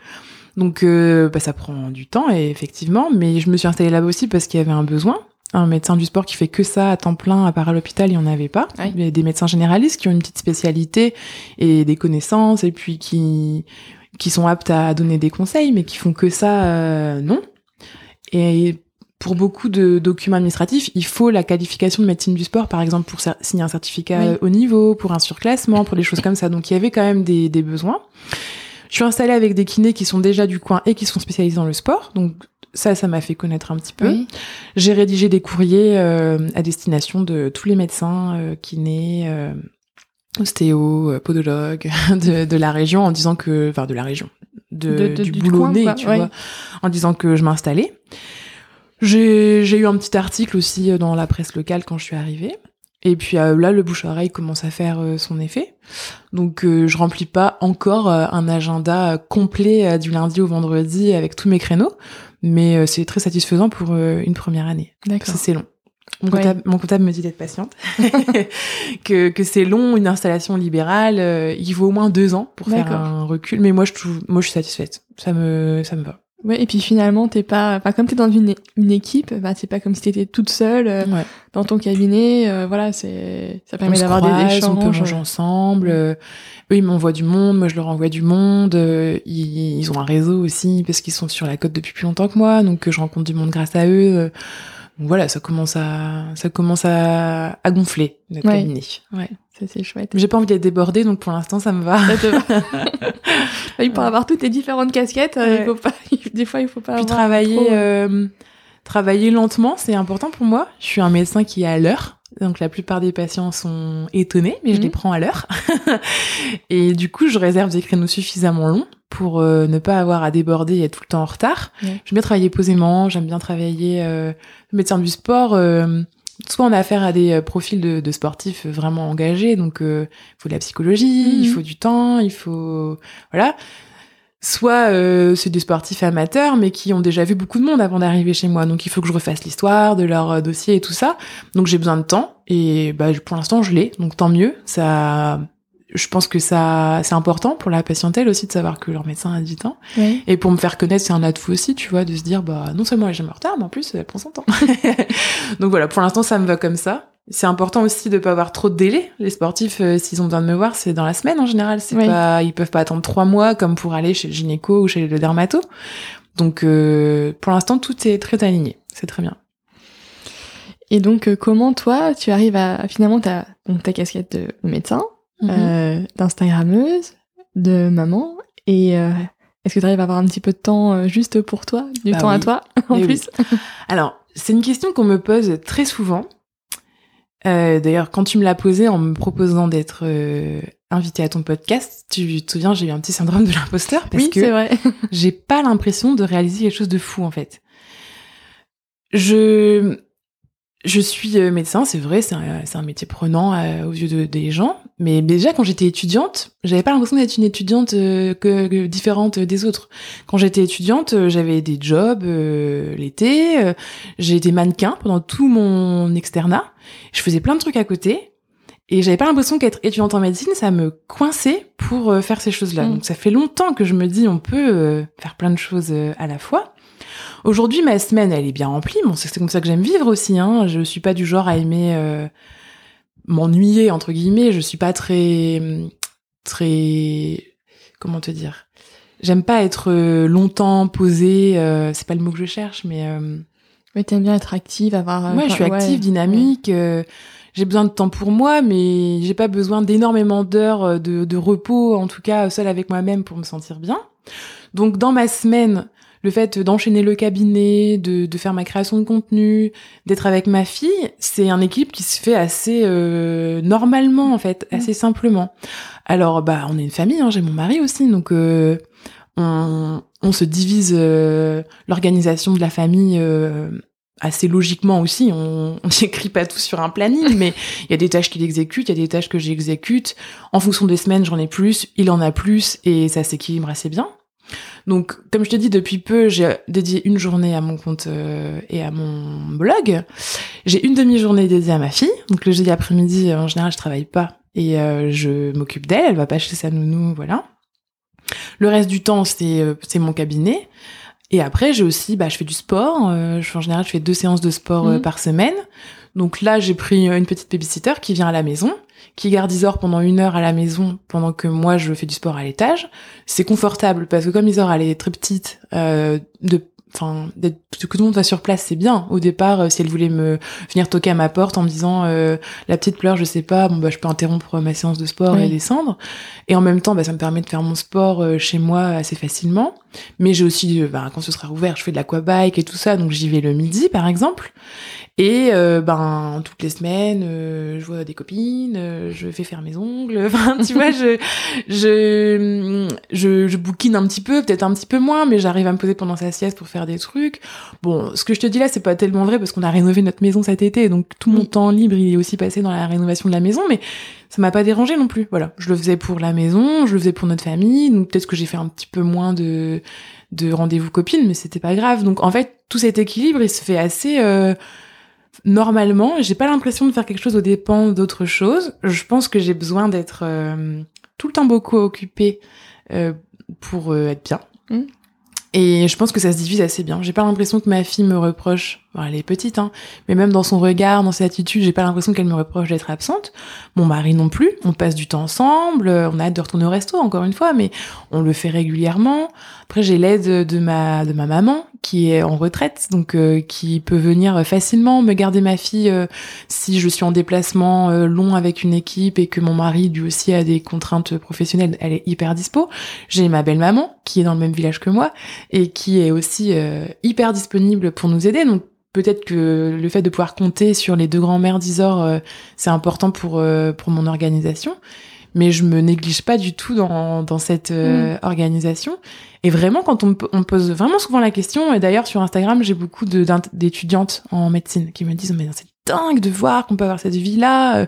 Donc, euh, bah, ça prend du temps, et effectivement. Mais je me suis installée là-bas aussi parce qu'il y avait un besoin. Un médecin du sport qui fait que ça à temps plein, à part à l'hôpital, il y en avait pas. Il y a des médecins généralistes qui ont une petite spécialité et des connaissances, et puis qui qui sont aptes à donner des conseils, mais qui font que ça, euh, non. Et pour beaucoup de documents administratifs, il faut la qualification de médecine du sport, par exemple, pour signer un certificat Oui. au niveau, pour un surclassement, pour des choses comme ça. Donc il y avait quand même des, des besoins. Je suis installée avec des kinés qui sont déjà du coin et qui sont spécialisés dans le sport. Donc ça, ça m'a fait connaître un petit peu. Oui. J'ai rédigé des courriers euh, à destination de tous les médecins, euh, kinés, euh, ostéo, euh, podologues de, de la région en disant que, enfin de la région, de, De- de- du, du boulonnais, coin, tu ouais. vois, en disant que je m'installais. J'ai eu un petit article aussi dans la presse locale quand je suis arrivée. Et puis euh, là, le bouche-oreille commence à faire euh, son effet. Donc euh, je remplis pas encore euh, un agenda euh, complet euh, du lundi au vendredi avec tous mes créneaux, mais euh, c'est très satisfaisant pour euh, une première année. D'accord. C'est long. Mon, Ouais. comptable, mon comptable me dit d'être patiente, que, que c'est long, une installation libérale, euh, il faut au moins deux ans pour faire un recul, mais moi je moi je suis satisfaite, ça me, ça me va. Ouais, et puis finalement, t'es pas, enfin, comme t'es dans une, une équipe, bah, c'est pas comme si t'étais toute seule euh, Ouais. dans ton cabinet. euh, voilà, c'est, ça permet d'avoir des échanges. on peut manger ensemble. euh, eux, ils m'envoient du monde, moi je leur envoie du monde. euh, ils, ils ont un réseau aussi parce qu'ils sont sur la côte depuis plus longtemps que moi, donc euh, je rencontre du monde grâce à eux. euh. donc voilà, ça commence à, ça commence à, à gonfler notre Ouais. cabinet. Ouais. Ça, c'est chouette. J'ai pas envie d'être débordée, donc pour l'instant ça me va. Ça te va. pour avoir toutes tes différentes casquettes, euh, Ouais. il faut pas, des fois, il faut pas Puis avoir travailler, trop, euh, travailler lentement, c'est important pour moi. Je suis un médecin qui est à l'heure. Donc la plupart des patients sont étonnés, mais je Mhm. les prends à l'heure. et du coup, je réserve des créneaux suffisamment longs pour euh, ne pas avoir à déborder et être tout le temps en retard. Ouais. J'aime bien travailler posément, j'aime bien travailler euh, médecin du sport. euh, soit on a affaire à des euh, profils de, de sportifs vraiment engagés, donc euh, il faut de la psychologie, Mhm. il faut du temps, il faut voilà. Soit euh, c'est des sportifs amateurs, mais qui ont déjà vu beaucoup de monde avant d'arriver chez moi, donc il faut que je refasse l'histoire de leur euh, dossier et tout ça. Donc j'ai besoin de temps et bah, pour l'instant je l'ai, donc tant mieux. Ça, je pense que ça c'est important pour la patientèle aussi de savoir que leur médecin a du temps. Ouais. Et pour me faire connaître, c'est un atout aussi, tu vois, de se dire, bah, non seulement elle jamais en retard, mais en plus, elle prend son temps. Donc voilà, pour l'instant, ça me va comme ça. C'est important aussi de pas avoir trop de délai. Les sportifs, euh, s'ils ont besoin de me voir, c'est dans la semaine en général. C'est Oui. pas, ils peuvent pas attendre trois mois comme pour aller chez le gynéco ou chez le dermato. Donc, euh, pour l'instant, tout est très aligné. C'est très bien. Et donc, euh, comment toi, tu arrives à, finalement, t'as donc ta casquette de médecin, Mhm. euh, d'instagrammeuse, de maman, et euh, est-ce que tu arrives à avoir un petit peu de temps euh, juste pour toi, du Bah temps à toi, en oui. plus? Alors, c'est une question qu'on me pose très souvent. Euh, D'ailleurs, quand tu me l'as posée en me proposant d'être euh, invitée à ton podcast, tu te souviens, j'ai eu un petit syndrome de l'imposteur parce Oui, que j'ai pas l'impression de réaliser quelque chose de fou en fait. Je je suis médecin, c'est vrai, c'est un, métier prenant euh, aux yeux de- des gens, mais déjà quand j'étais étudiante, j'avais pas l'impression d'être une étudiante euh, que, que différente des autres. Quand j'étais étudiante, euh, j'avais des jobs euh, l'été, euh, j'ai été mannequin pendant tout mon externat, je faisais plein de trucs à côté. Et j'avais pas l'impression qu'être étudiante en médecine, ça me coinçait pour euh, faire ces choses-là. Mm. Donc ça fait longtemps que je me dis on peut euh, faire plein de choses euh, à la fois. Aujourd'hui, ma semaine, elle est bien remplie. Bon, c'est c'est comme ça que j'aime vivre aussi. Hein. Je suis pas du genre à aimer euh, m'ennuyer entre guillemets. Je suis pas très très comment te dire? J'aime pas être euh, longtemps posée. euh, c'est pas le mot que je cherche, mais euh, Oui, t'aimes bien être active, avoir. euh, Ouais, je suis active, ouais, dynamique. euh, j'ai besoin de temps pour moi, mais j'ai pas besoin d'énormément d'heures de, de repos, en tout cas seule avec moi-même pour me sentir bien. Donc dans ma semaine, le fait d'enchaîner le cabinet, de, de faire ma création de contenu, d'être avec ma fille, c'est un équilibre qui se fait assez euh, normalement en fait, Mm. assez simplement. Alors bah on est une famille, hein, j'ai mon mari aussi, donc euh, on, on se divise euh, l'organisation de la famille euh, assez logiquement aussi. On on n'écrit pas tout sur un planning, mais il y a des tâches qu'il exécute, il y a des tâches que j'exécute. En fonction des semaines, j'en ai plus, il en a plus, et ça s'équilibre assez bien. Donc, comme je te dis, depuis peu, j'ai dédié une journée à mon compte euh, et à mon blog. J'ai une demi-journée dédiée à ma fille. Donc, le jeudi après-midi, en général, je travaille pas et euh, je m'occupe d'elle. Elle va pas chez sa nounou, voilà. Le reste du temps, c'est euh, c'est mon cabinet. Et après, j'ai aussi, bah, je fais du sport. Euh, en général, je fais deux séances de sport euh, Mhm. par semaine. Donc là, j'ai pris euh, une petite babysitter qui vient à la maison, qui garde Isor pendant une heure à la maison pendant que moi, je fais du sport à l'étage. C'est confortable parce que comme Isor, elle est très petite, euh, de enfin que tout le monde soit sur place c'est bien au départ euh, si elle voulait me venir toquer à ma porte en me disant euh, la petite pleure je sais pas bon bah je peux interrompre ma séance de sport et descendre et en même temps bah ça me permet de faire mon sport euh, chez moi assez facilement mais j'ai aussi bah, quand ce sera ouvert je fais de l'aquabike et tout ça donc j'y vais le midi par exemple. Et ben toutes les semaines je vois des copines je fais faire mes ongles. Enfin tu vois je je je je bouquine un petit peu peut-être un petit peu moins mais j'arrive à me poser pendant sa sieste pour faire des trucs. Bon, ce que je te dis là, c'est pas tellement vrai parce qu'on a rénové notre maison cet été, donc tout mon temps libre, il est aussi passé dans la rénovation de la maison, mais ça m'a pas dérangé non plus. Voilà, je le faisais pour la maison, je le faisais pour notre famille, donc peut-être que j'ai fait un petit peu moins de de rendez-vous copines, mais c'était pas grave. Donc en fait, tout cet équilibre, il se fait assez euh, normalement. J'ai pas l'impression de faire quelque chose au dépens d'autre chose. Je pense que j'ai besoin d'être euh, tout le temps beaucoup occupée euh, pour être bien. Mmh. Et je pense que ça se divise assez bien. J'ai pas l'impression que ma fille me reproche elle est petite, hein, mais même dans son regard, dans ses attitudes, j'ai pas l'impression qu'elle me reproche d'être absente. Mon mari non plus. On passe du temps ensemble, on a hâte de retourner au resto, encore une fois, mais on le fait régulièrement. Après, j'ai l'aide de ma de ma maman qui est en retraite, donc euh, qui peut venir facilement me garder ma fille euh, si je suis en déplacement euh, long avec une équipe et que mon mari lui aussi a des contraintes professionnelles. Elle est hyper dispo. J'ai ma belle maman qui est dans le même village que moi et qui est aussi hyper disponible pour nous aider. Peut-être que le fait de pouvoir compter sur les deux grands-mères d'Isor, euh, c'est important pour euh, pour mon organisation. Mais je me néglige pas du tout dans, dans cette euh, mm. organisation. Et vraiment, quand on, on pose vraiment souvent la question, et d'ailleurs sur Instagram, j'ai beaucoup d'étudiantes en médecine qui me disent mais c'est dingue de voir qu'on peut avoir cette vie-là,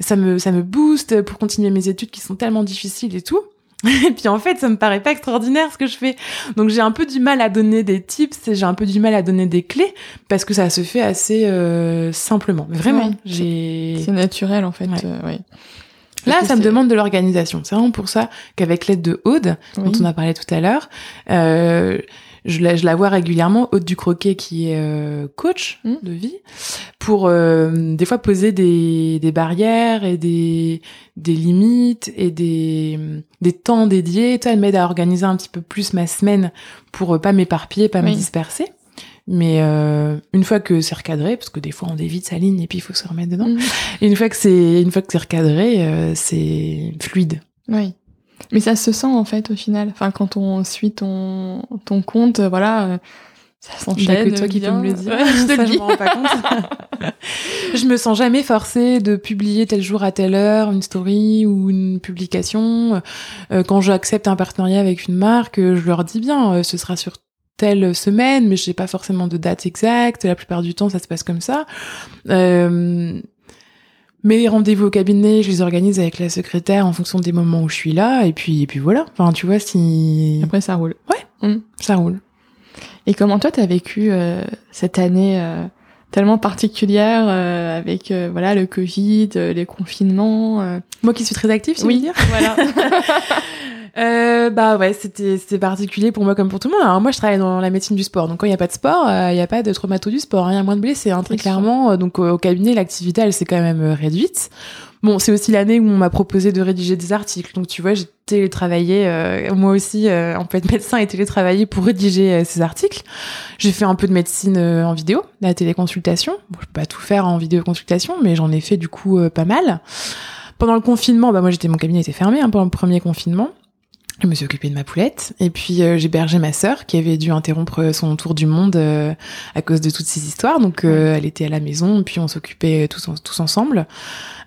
ça me ça me booste pour continuer mes études qui sont tellement difficiles et tout. Et puis en fait, ça me paraît pas extraordinaire ce que je fais. Donc j'ai un peu du mal à donner des tips et j'ai un peu du mal à donner des clés parce que ça se fait assez euh, simplement. Vraiment, j'ai. C'est naturel en fait. Euh, oui. Là, ça me demande de l'organisation. C'est vraiment pour ça qu'avec l'aide de Aude, dont on a parlé tout à l'heure, euh, je la, je la vois régulièrement, Aude du Croquet, qui est euh, coach mmh. de vie, pour euh, des fois poser des, des barrières et des, des limites et des, des temps dédiés. Toi, elle m'aide à organiser un petit peu plus ma semaine pour euh, pas m'éparpiller, pas me disperser. Mais euh, une fois que c'est recadré, parce que des fois on dévite sa ligne et puis il faut se remettre dedans. Mmh. une fois que c'est une fois que c'est recadré, euh, c'est fluide. Oui. Mais ça se sent en fait au final. Enfin, quand on suit ton, ton compte, euh, voilà, euh, ça s'enchaîne. que toi qui peux me le dire. je te le dis. Je me rends pas compte. je me sens jamais forcée de publier tel jour à telle heure une story ou une publication. Euh, quand j'accepte un partenariat avec une marque, je leur dis bien, ce sera sur telle semaine, mais je n'ai pas forcément de date exacte. La plupart du temps, ça se passe comme ça. Euh, mes rendez-vous au cabinet, je les organise avec la secrétaire en fonction des moments où je suis là, et puis, et puis voilà. Enfin, tu vois, si... Après, ça roule. Ouais, mmh. ça roule. Et comment toi, t'as vécu euh, cette année euh, tellement particulière euh, avec voilà le Covid, les confinements Moi qui suis très active, tu oui, dire voilà. Euh, bah ouais, c'était c'était particulier pour moi comme pour tout le monde. Alors moi, je travaille dans la médecine du sport, donc quand il y a pas de sport, il y a pas de traumato du sport, hein. y a moins de blessés, hein, très clairement. Donc au cabinet, l'activité elle s'est quand même réduite. Bon, c'est aussi l'année où on m'a proposé de rédiger des articles. Donc tu vois, j'ai télétravaillé euh, moi aussi euh, en fait médecin et télétravaillé pour rédiger ces articles. J'ai fait un peu de médecine en vidéo, la téléconsultation. Bon, je peux pas tout faire en vidéoconsultation, mais j'en ai fait du coup pas mal. Pendant le confinement, bah moi j'étais mon cabinet était fermé hein, pendant le premier confinement. Je me suis occupée de ma poulette et puis euh, j'ai bergé ma sœur qui avait dû interrompre son tour du monde euh, à cause de toutes ces histoires. Donc euh, elle était à la maison et puis on s'occupait tous, tous ensemble.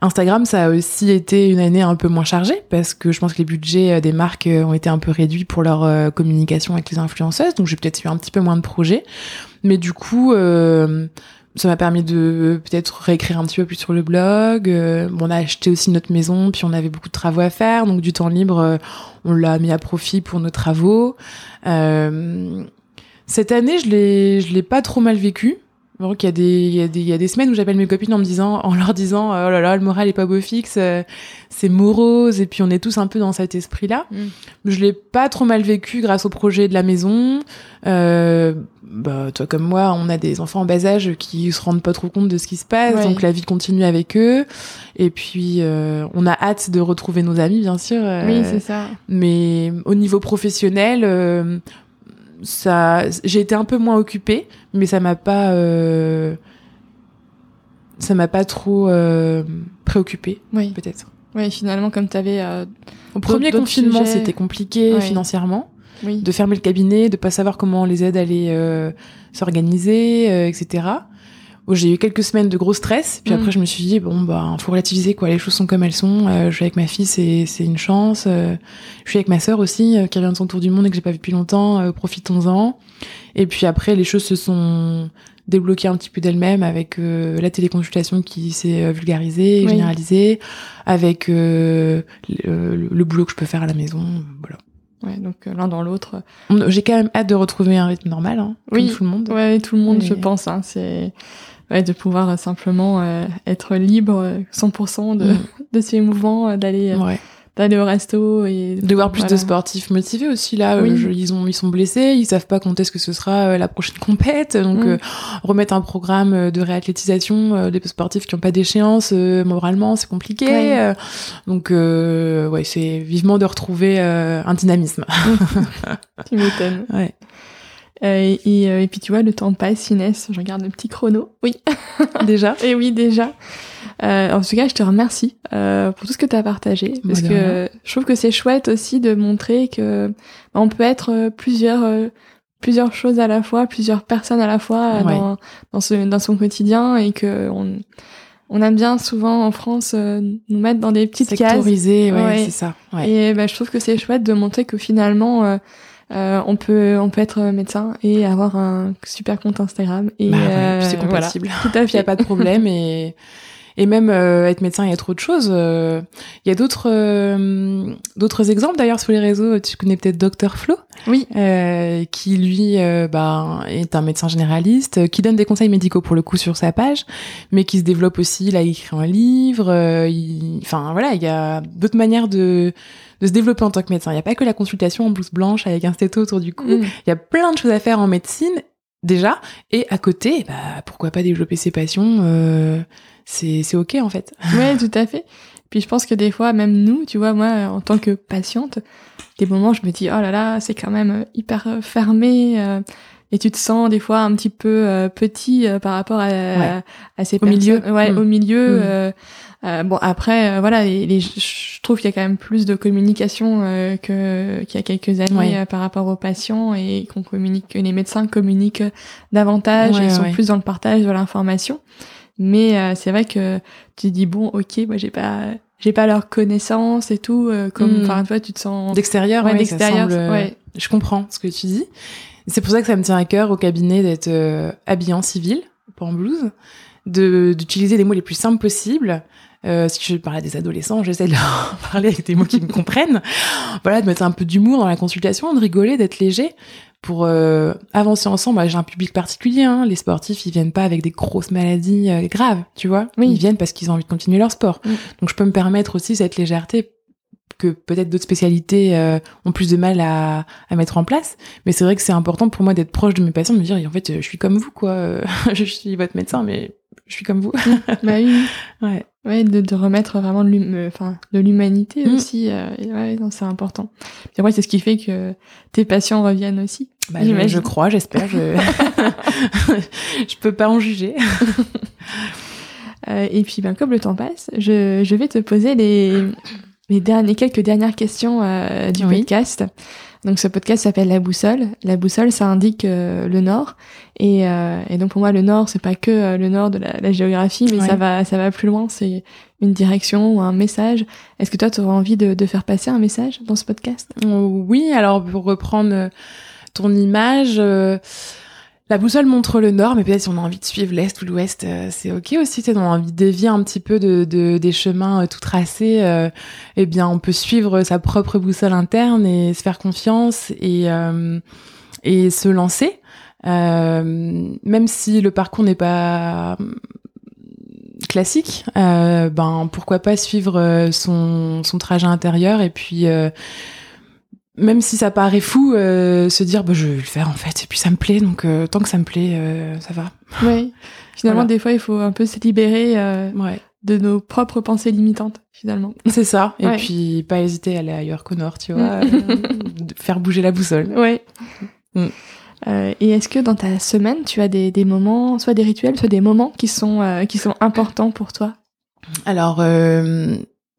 Instagram, ça a aussi été une année un peu moins chargée parce que je pense que les budgets des marques ont été un peu réduits pour leur communication avec les influenceuses. Donc j'ai peut-être eu un petit peu moins de projets. Mais du coup, ça m'a permis de peut-être réécrire un petit peu plus sur le blog. Euh, on a acheté aussi notre maison, puis on avait beaucoup de travaux à faire, donc du temps libre, euh, on l'a mis à profit pour nos travaux. Euh, cette année, je l'ai, je l'ai pas trop mal vécu. Donc il y a des il y a des il y a des semaines où j'appelle mes copines en me disant en leur disant oh là là le moral est pas beau fixe c'est morose et puis on est tous un peu dans cet esprit là. Mm. Je l'ai pas trop mal vécu grâce au projet de la maison. Euh, bah toi comme moi on a des enfants en bas âge qui se rendent pas trop compte de ce qui se passe donc la vie continue avec eux et puis euh, on a hâte de retrouver nos amis bien sûr. oui c'est ça. Mais au niveau professionnel ça, j'ai été un peu moins occupée, mais ça m'a pas, euh, ça m'a pas trop euh, préoccupée, Oui. peut-être. Oui, finalement, comme tu avais. Au premier confinement, c'était compliqué Ouais. financièrement, oui. de fermer le cabinet, de pas savoir comment les aides allaient euh, s'organiser, euh, etc. J'ai eu quelques semaines de gros stress, puis Mm. après je me suis dit bon bah faut relativiser quoi, les choses sont comme elles sont. Euh, je suis avec ma fille, c'est c'est une chance. Euh, je suis avec ma sœur aussi euh, qui revient de son tour du monde et que j'ai pas vu depuis longtemps. Profitons-en. Et puis après les choses se sont débloquées un petit peu d'elles-mêmes avec la téléconsultation qui s'est vulgarisée, et Oui. généralisée, avec le, le boulot que je peux faire à la maison. Voilà. Ouais, donc l'un dans l'autre. J'ai quand même hâte de retrouver un rythme normal, hein, Oui. comme tout le monde. Ouais, tout le monde, Mais- je pense. Hein, c'est ouais, de pouvoir euh, simplement euh, être libre euh, 100% de, Mm. de ses mouvements, euh, d'aller euh, Ouais. d'aller au resto et De voir plus de sportifs motivés aussi là. Oui. euh, je- ils ont ils sont blessés, ils savent pas quand est-ce que ce sera euh, la prochaine compète. Donc Mm. euh, remettre un programme euh, de réathlétisation euh, des sportifs qui ont pas d'échéance euh, moralement c'est compliqué. Ouais. Euh, donc euh, ouais c'est vivement de retrouver euh, un dynamisme. Tu m'étonnes. ouais. Euh, et, euh, et puis tu vois, le temps passe, Inès. Je regarde le petit chrono. Oui. Déjà. Et oui, déjà. Euh, en tout cas, je te remercie euh, pour tout ce que tu as partagé. Parce Bah, de que je trouve que c'est chouette aussi de montrer que bah, on peut être euh, plusieurs, euh, plusieurs choses à la fois, plusieurs personnes à la fois Ouais. dans, dans, ce, dans son quotidien et que on, on aime bien souvent en France euh, nous mettre dans des petites cases. Sectorisé, ouais, Ouais. c'est ça. Ouais. Et bah, je trouve que c'est chouette de montrer que finalement, euh, on peut on peut être médecin et avoir un super compte Instagram. Et Bah ouais, euh, c'est voilà. compatible. Tout à Il n'y fait. a pas de problème et et même euh, être médecin, il y a trop de choses. Euh, Il y a d'autres euh, d'autres exemples d'ailleurs sur les réseaux. Tu connais peut-être Dr Flo, Oui. euh, qui lui bah, est un médecin généraliste, euh, qui donne des conseils médicaux pour le coup sur sa page, mais qui se développe aussi. Il a écrit un livre. euh, il- Enfin voilà, il y a d'autres manières de de se développer en tant que médecin. Il n'y a pas que la consultation en blouse blanche avec un stéto autour du cou. Mm. Il y a plein de choses à faire en médecine déjà, et à côté, bah pourquoi pas développer ses passions euh, C'est c'est ok en fait. Ouais, tout à fait. Puis je pense que des fois, même nous, tu vois, moi, en tant que patiente, des moments, je me dis, oh là là, c'est quand même euh, hyper euh, fermé. euh, et tu te sens des fois un petit peu euh, petit euh, par rapport à, Ouais. à ces Au milieu. Ouais, Mm. au milieu. Mm. euh, bon, après, voilà, les, les- je trouve qu'il y a quand même plus de communication euh, que qu'il y a quelques années Ouais. par rapport aux patients et qu'on communique, que les médecins communiquent davantage Ouais, et sont plus dans le partage de l'information. Mais euh, c'est vrai que tu dis bon, ok, moi j'ai pas, j'ai pas leur connaissance et tout. euh, comme, Mm. enfin, toi, tu te sens D'extérieur, ouais, d'extérieur. semble- ouais. Je comprends ce que tu dis. C'est pour ça que ça me tient à cœur au cabinet d'être euh, habillé en civil, pas en blouse, de d'utiliser les mots les plus simples possibles. Euh, si je parle à des adolescents, j'essaie de leur parler avec des mots qui me comprennent. Voilà, de mettre un peu d'humour dans la consultation, de rigoler, d'être léger pour euh, avancer ensemble. Bah, J'ai un public particulier. Hein. Les sportifs, ils viennent pas avec des grosses maladies euh, graves, tu vois. Oui. Ils viennent parce qu'ils ont envie de continuer leur sport. Donc je peux me permettre aussi cette légèreté que peut-être d'autres spécialités euh, ont plus de mal à, à mettre en place. Mais c'est vrai que c'est important pour moi d'être proche de mes patients, de me dire en fait je suis comme vous quoi. Je suis votre médecin, mais je suis comme vous. Bah oui, ouais. ouais, de, de remettre vraiment de euh, enfin, de l'humanité Mm. aussi. euh, et ouais, c'est important. Puis après, c'est ce qui fait que tes patients reviennent aussi. Bah, je, je crois, j'espère. Je... je peux pas en juger. Euh, et puis, ben, comme le temps passe, je, je vais te poser les, les, derniers, quelques dernières questions euh, du Oui. podcast. Donc, ce podcast s'appelle La Boussole. La boussole, ça indique euh, le nord. Et, euh, et donc, pour moi, le nord, c'est pas que euh, le nord de la, la géographie, mais ça va, ça va plus loin. C'est une direction ou un message. Est-ce que toi, tu aurais envie de, de faire passer un message dans ce podcast? Oui, alors pour reprendre euh, ton image, euh, la boussole montre le nord, mais peut-être si on a envie de suivre l'est ou l'ouest, euh, c'est ok aussi. Si on a envie de dévier un petit peu de, de- des chemins euh, tout tracés, euh, eh bien on peut suivre sa propre boussole interne et se faire confiance et et se lancer, même si le parcours n'est pas classique, ben pourquoi pas suivre son, son trajet intérieur et puis même si ça paraît fou, euh, se dire bah, je vais le faire en fait et puis ça me plaît donc euh, tant que ça me plaît euh, ça va. Oui. Finalement, Voilà. des fois, il faut un peu se libérer Ouais, de nos propres pensées limitantes, finalement. c'est ça et Ouais. puis pas hésiter à aller ailleurs qu'au nord, tu vois, de faire bouger la boussole. Ouais. Mm. et est-ce que dans ta semaine, tu as des, des, moments, soit des rituels, soit des moments qui sont, qui sont importants pour toi? Alors,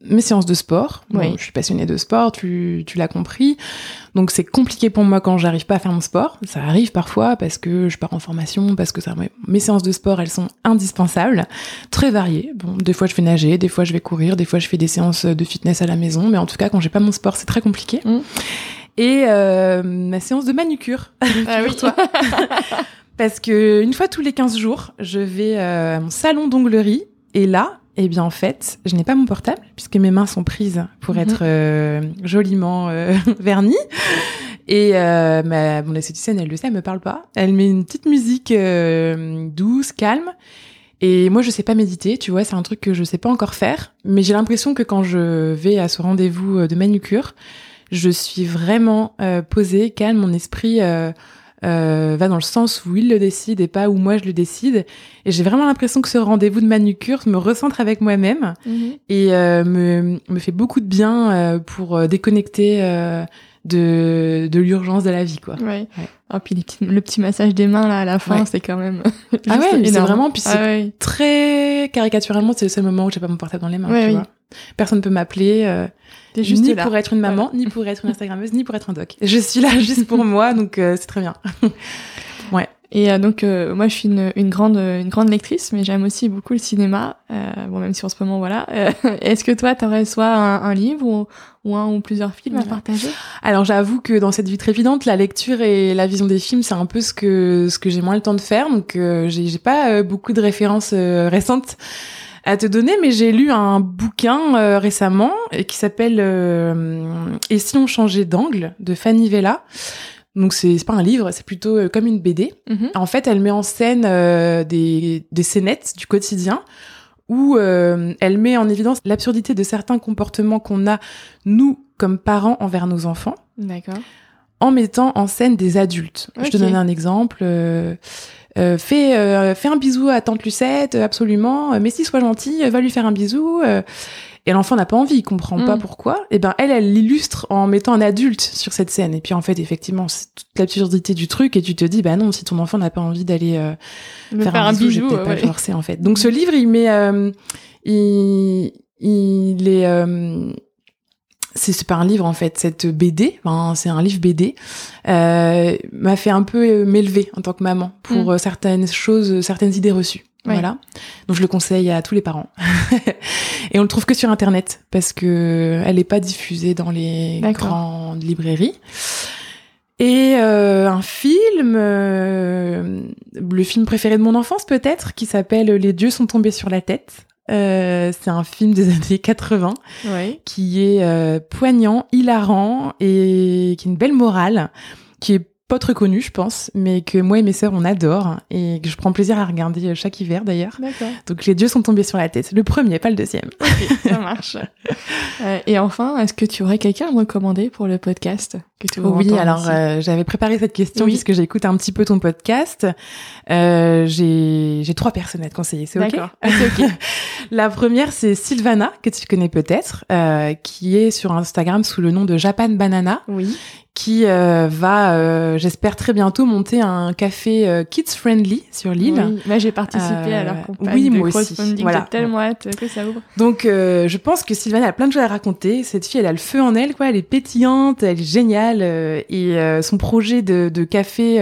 mes séances de sport. Oui. je suis passionnée de sport, tu, tu l'as compris. Donc c'est compliqué pour moi quand j'arrive pas à faire mon sport. Ça arrive parfois parce que je pars en formation, parce que ça. Mes séances de sport, elles sont indispensables, très variées. Bon, des fois je vais nager, des fois je vais courir, des fois je fais des séances de fitness à la maison, mais en tout cas quand j'ai pas mon sport, c'est très compliqué. Mmh. Et euh, ma séance de manucure ah, oui. toi. parce que une fois tous les 15 jours, je vais euh, à mon salon d'onglerie et là, eh bien, en fait, je n'ai pas mon portable puisque mes mains sont prises pour mhm. être euh, joliment euh, vernies. Et euh, ma, mon esthéticienne, elle le sait, elle me parle pas. Elle met une petite musique euh, douce, calme. Et moi, je sais pas méditer, tu vois, c'est un truc que je sais pas encore faire. Mais j'ai l'impression que quand je vais à ce rendez-vous de manucure, je suis vraiment posée, calme, mon esprit euh, va dans le sens où il le décide et pas où moi je le décide. Et j'ai vraiment l'impression que ce rendez-vous de manucure me recentre avec moi-même mhm. et euh, me, me fait beaucoup de bien euh, pour euh, déconnecter de, de l'urgence de la vie, quoi. Ouais. ouais. Oh, puis le petit massage des mains là à la fin, c'est quand même. ah ouais, c'est vraiment. Puis c'est ah très caricaturalement, c'est le seul moment où j'ai pas mon portable dans les mains. tu vois. Personne peut m'appeler. Euh, juste ni pour être une maman, ni pour être une Instagrammeuse, ni pour être un doc. Je suis là juste pour moi, donc euh, c'est très bien. ouais. Et euh, donc euh, moi je suis une, une, grande une grande lectrice, mais j'aime aussi beaucoup le cinéma. bon même si en ce moment voilà. Est-ce que toi t'aurais soit un, un livre ou, ou, un ou plusieurs films à partager? Alors j'avoue que dans cette vie très évidente, la lecture et la vision des films c'est un peu ce que ce que j'ai moins le temps de faire, donc j'ai pas beaucoup de références récentes à te donner, mais j'ai lu un bouquin euh, récemment qui s'appelle euh, Et si on changeait d'angle de Fanny Vella. Donc c'est pas un livre, c'est plutôt euh, comme une BD. Mhm. En fait, elle met en scène des, des scénettes du quotidien où elle met en évidence l'absurdité de certains comportements qu'on a nous comme parents envers nos enfants. D'accord. En mettant en scène des adultes. Je te donne un exemple. Euh, fais, euh, fais un bisou à tante Lucette, euh, absolument. Mais si sois gentil, va lui faire un bisou. et l'enfant n'a pas envie, il comprend pas mm. pourquoi. Et ben elle, elle l'illustre en mettant un adulte sur cette scène. Et puis en fait, effectivement, c'est toute l'absurdité du truc. Et tu te dis, bah non, si ton enfant n'a pas envie d'aller faire, un, bisou, je vais pas le forcer en fait. Donc ce livre, il met, il, il est c'est pas un livre en fait, cette BD, enfin, c'est un livre BD, euh, m'a fait un peu euh, m'élever en tant que maman pour mm. euh, certaines choses, certaines idées reçues. Voilà. Donc je le conseille à tous les parents. et on le trouve que sur internet parce que elle est pas diffusée dans les grandes librairies. Et euh, un film, le film préféré de mon enfance peut-être, qui s'appelle Les dieux sont tombés sur la tête euh, c'est un film des années 80 qui est euh, poignant, hilarant et qui a une belle morale, qui est pas très connu, je pense, mais que moi et mes sœurs on adore et que je prends plaisir à regarder chaque hiver d'ailleurs. Donc les dieux sont tombés sur la tête. Le premier, pas le deuxième. ça marche. Euh, et enfin, est-ce que tu aurais quelqu'un à me recommander pour le podcast que tu Oui, alors euh, j'avais préparé cette question puisque j'écoute un petit peu ton podcast. Euh, j'ai j'ai trois personnes à te conseiller. C'est ok. ok. la première c'est Sylvana que tu connais peut-être, euh, qui est sur Instagram sous le nom de Japan Banana. Oui qui euh, va, euh, j'espère très bientôt monter un café euh, kids friendly sur l'île. Oui, j'ai participé à leur campagne oui, de moi aussi. Voilà. J'ai tellement hâte que ça ouvre. Donc, je pense que Sylvane a plein de choses à raconter. Cette fille, elle a le feu en elle, quoi. Elle est pétillante, elle est géniale, et son projet de, de café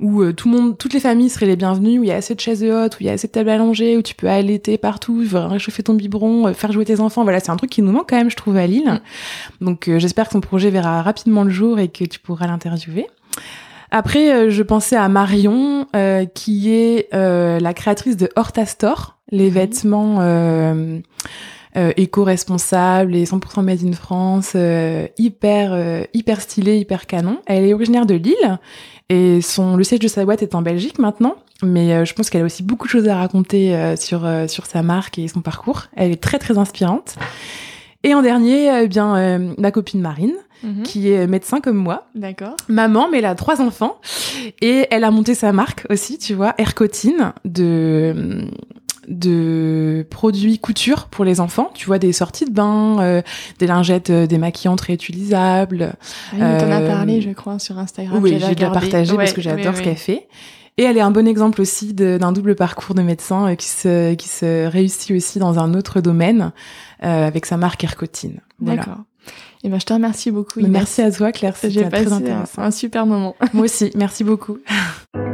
où euh, tout le monde, toutes les familles seraient les bienvenues, où il y a assez de chaises hautes, où il y a assez de tables allongées, où tu peux allaiter partout, réchauffer ton biberon, euh, faire jouer tes enfants. Voilà, c'est un truc qui nous manque quand même, je trouve, à Lille. Mm. Donc euh, j'espère que ton projet verra rapidement le jour et que tu pourras l'interviewer. Après, je pensais à Marion, qui est la créatrice de Horta Store, les vêtements éco-responsables et 100% made in France, hyper hyper stylé, hyper canon. Elle est originaire de Lille et son, le siège de sa boîte est en Belgique maintenant, mais euh, je pense qu'elle a aussi beaucoup de choses à raconter euh, sur, euh, sur sa marque et son parcours. Elle est très très inspirante. Et en dernier, eh bien ma copine Marine, mhm. qui est médecin comme moi. D'accord. Maman, mais elle a trois enfants. Et elle a monté sa marque aussi, tu vois, Aircotine, de de produits couture pour les enfants. Tu vois, des sorties de bain, euh, des lingettes euh, démaquillantes réutilisables. Oui, on t'en as Euh, parlé, je crois, sur Instagram. Oui, j'ai déjà partagé parce que j'adore oui, ce qu'elle fait. Et elle est un bon exemple aussi d'un double parcours de médecin euh, qui se, qui se réussit aussi dans un autre domaine euh, avec sa marque Ercotine. Voilà. D'accord. Et ben, je te remercie beaucoup. Merci à toi, Claire. J'ai C'était passé très intéressant. un super moment. Moi aussi. Merci beaucoup.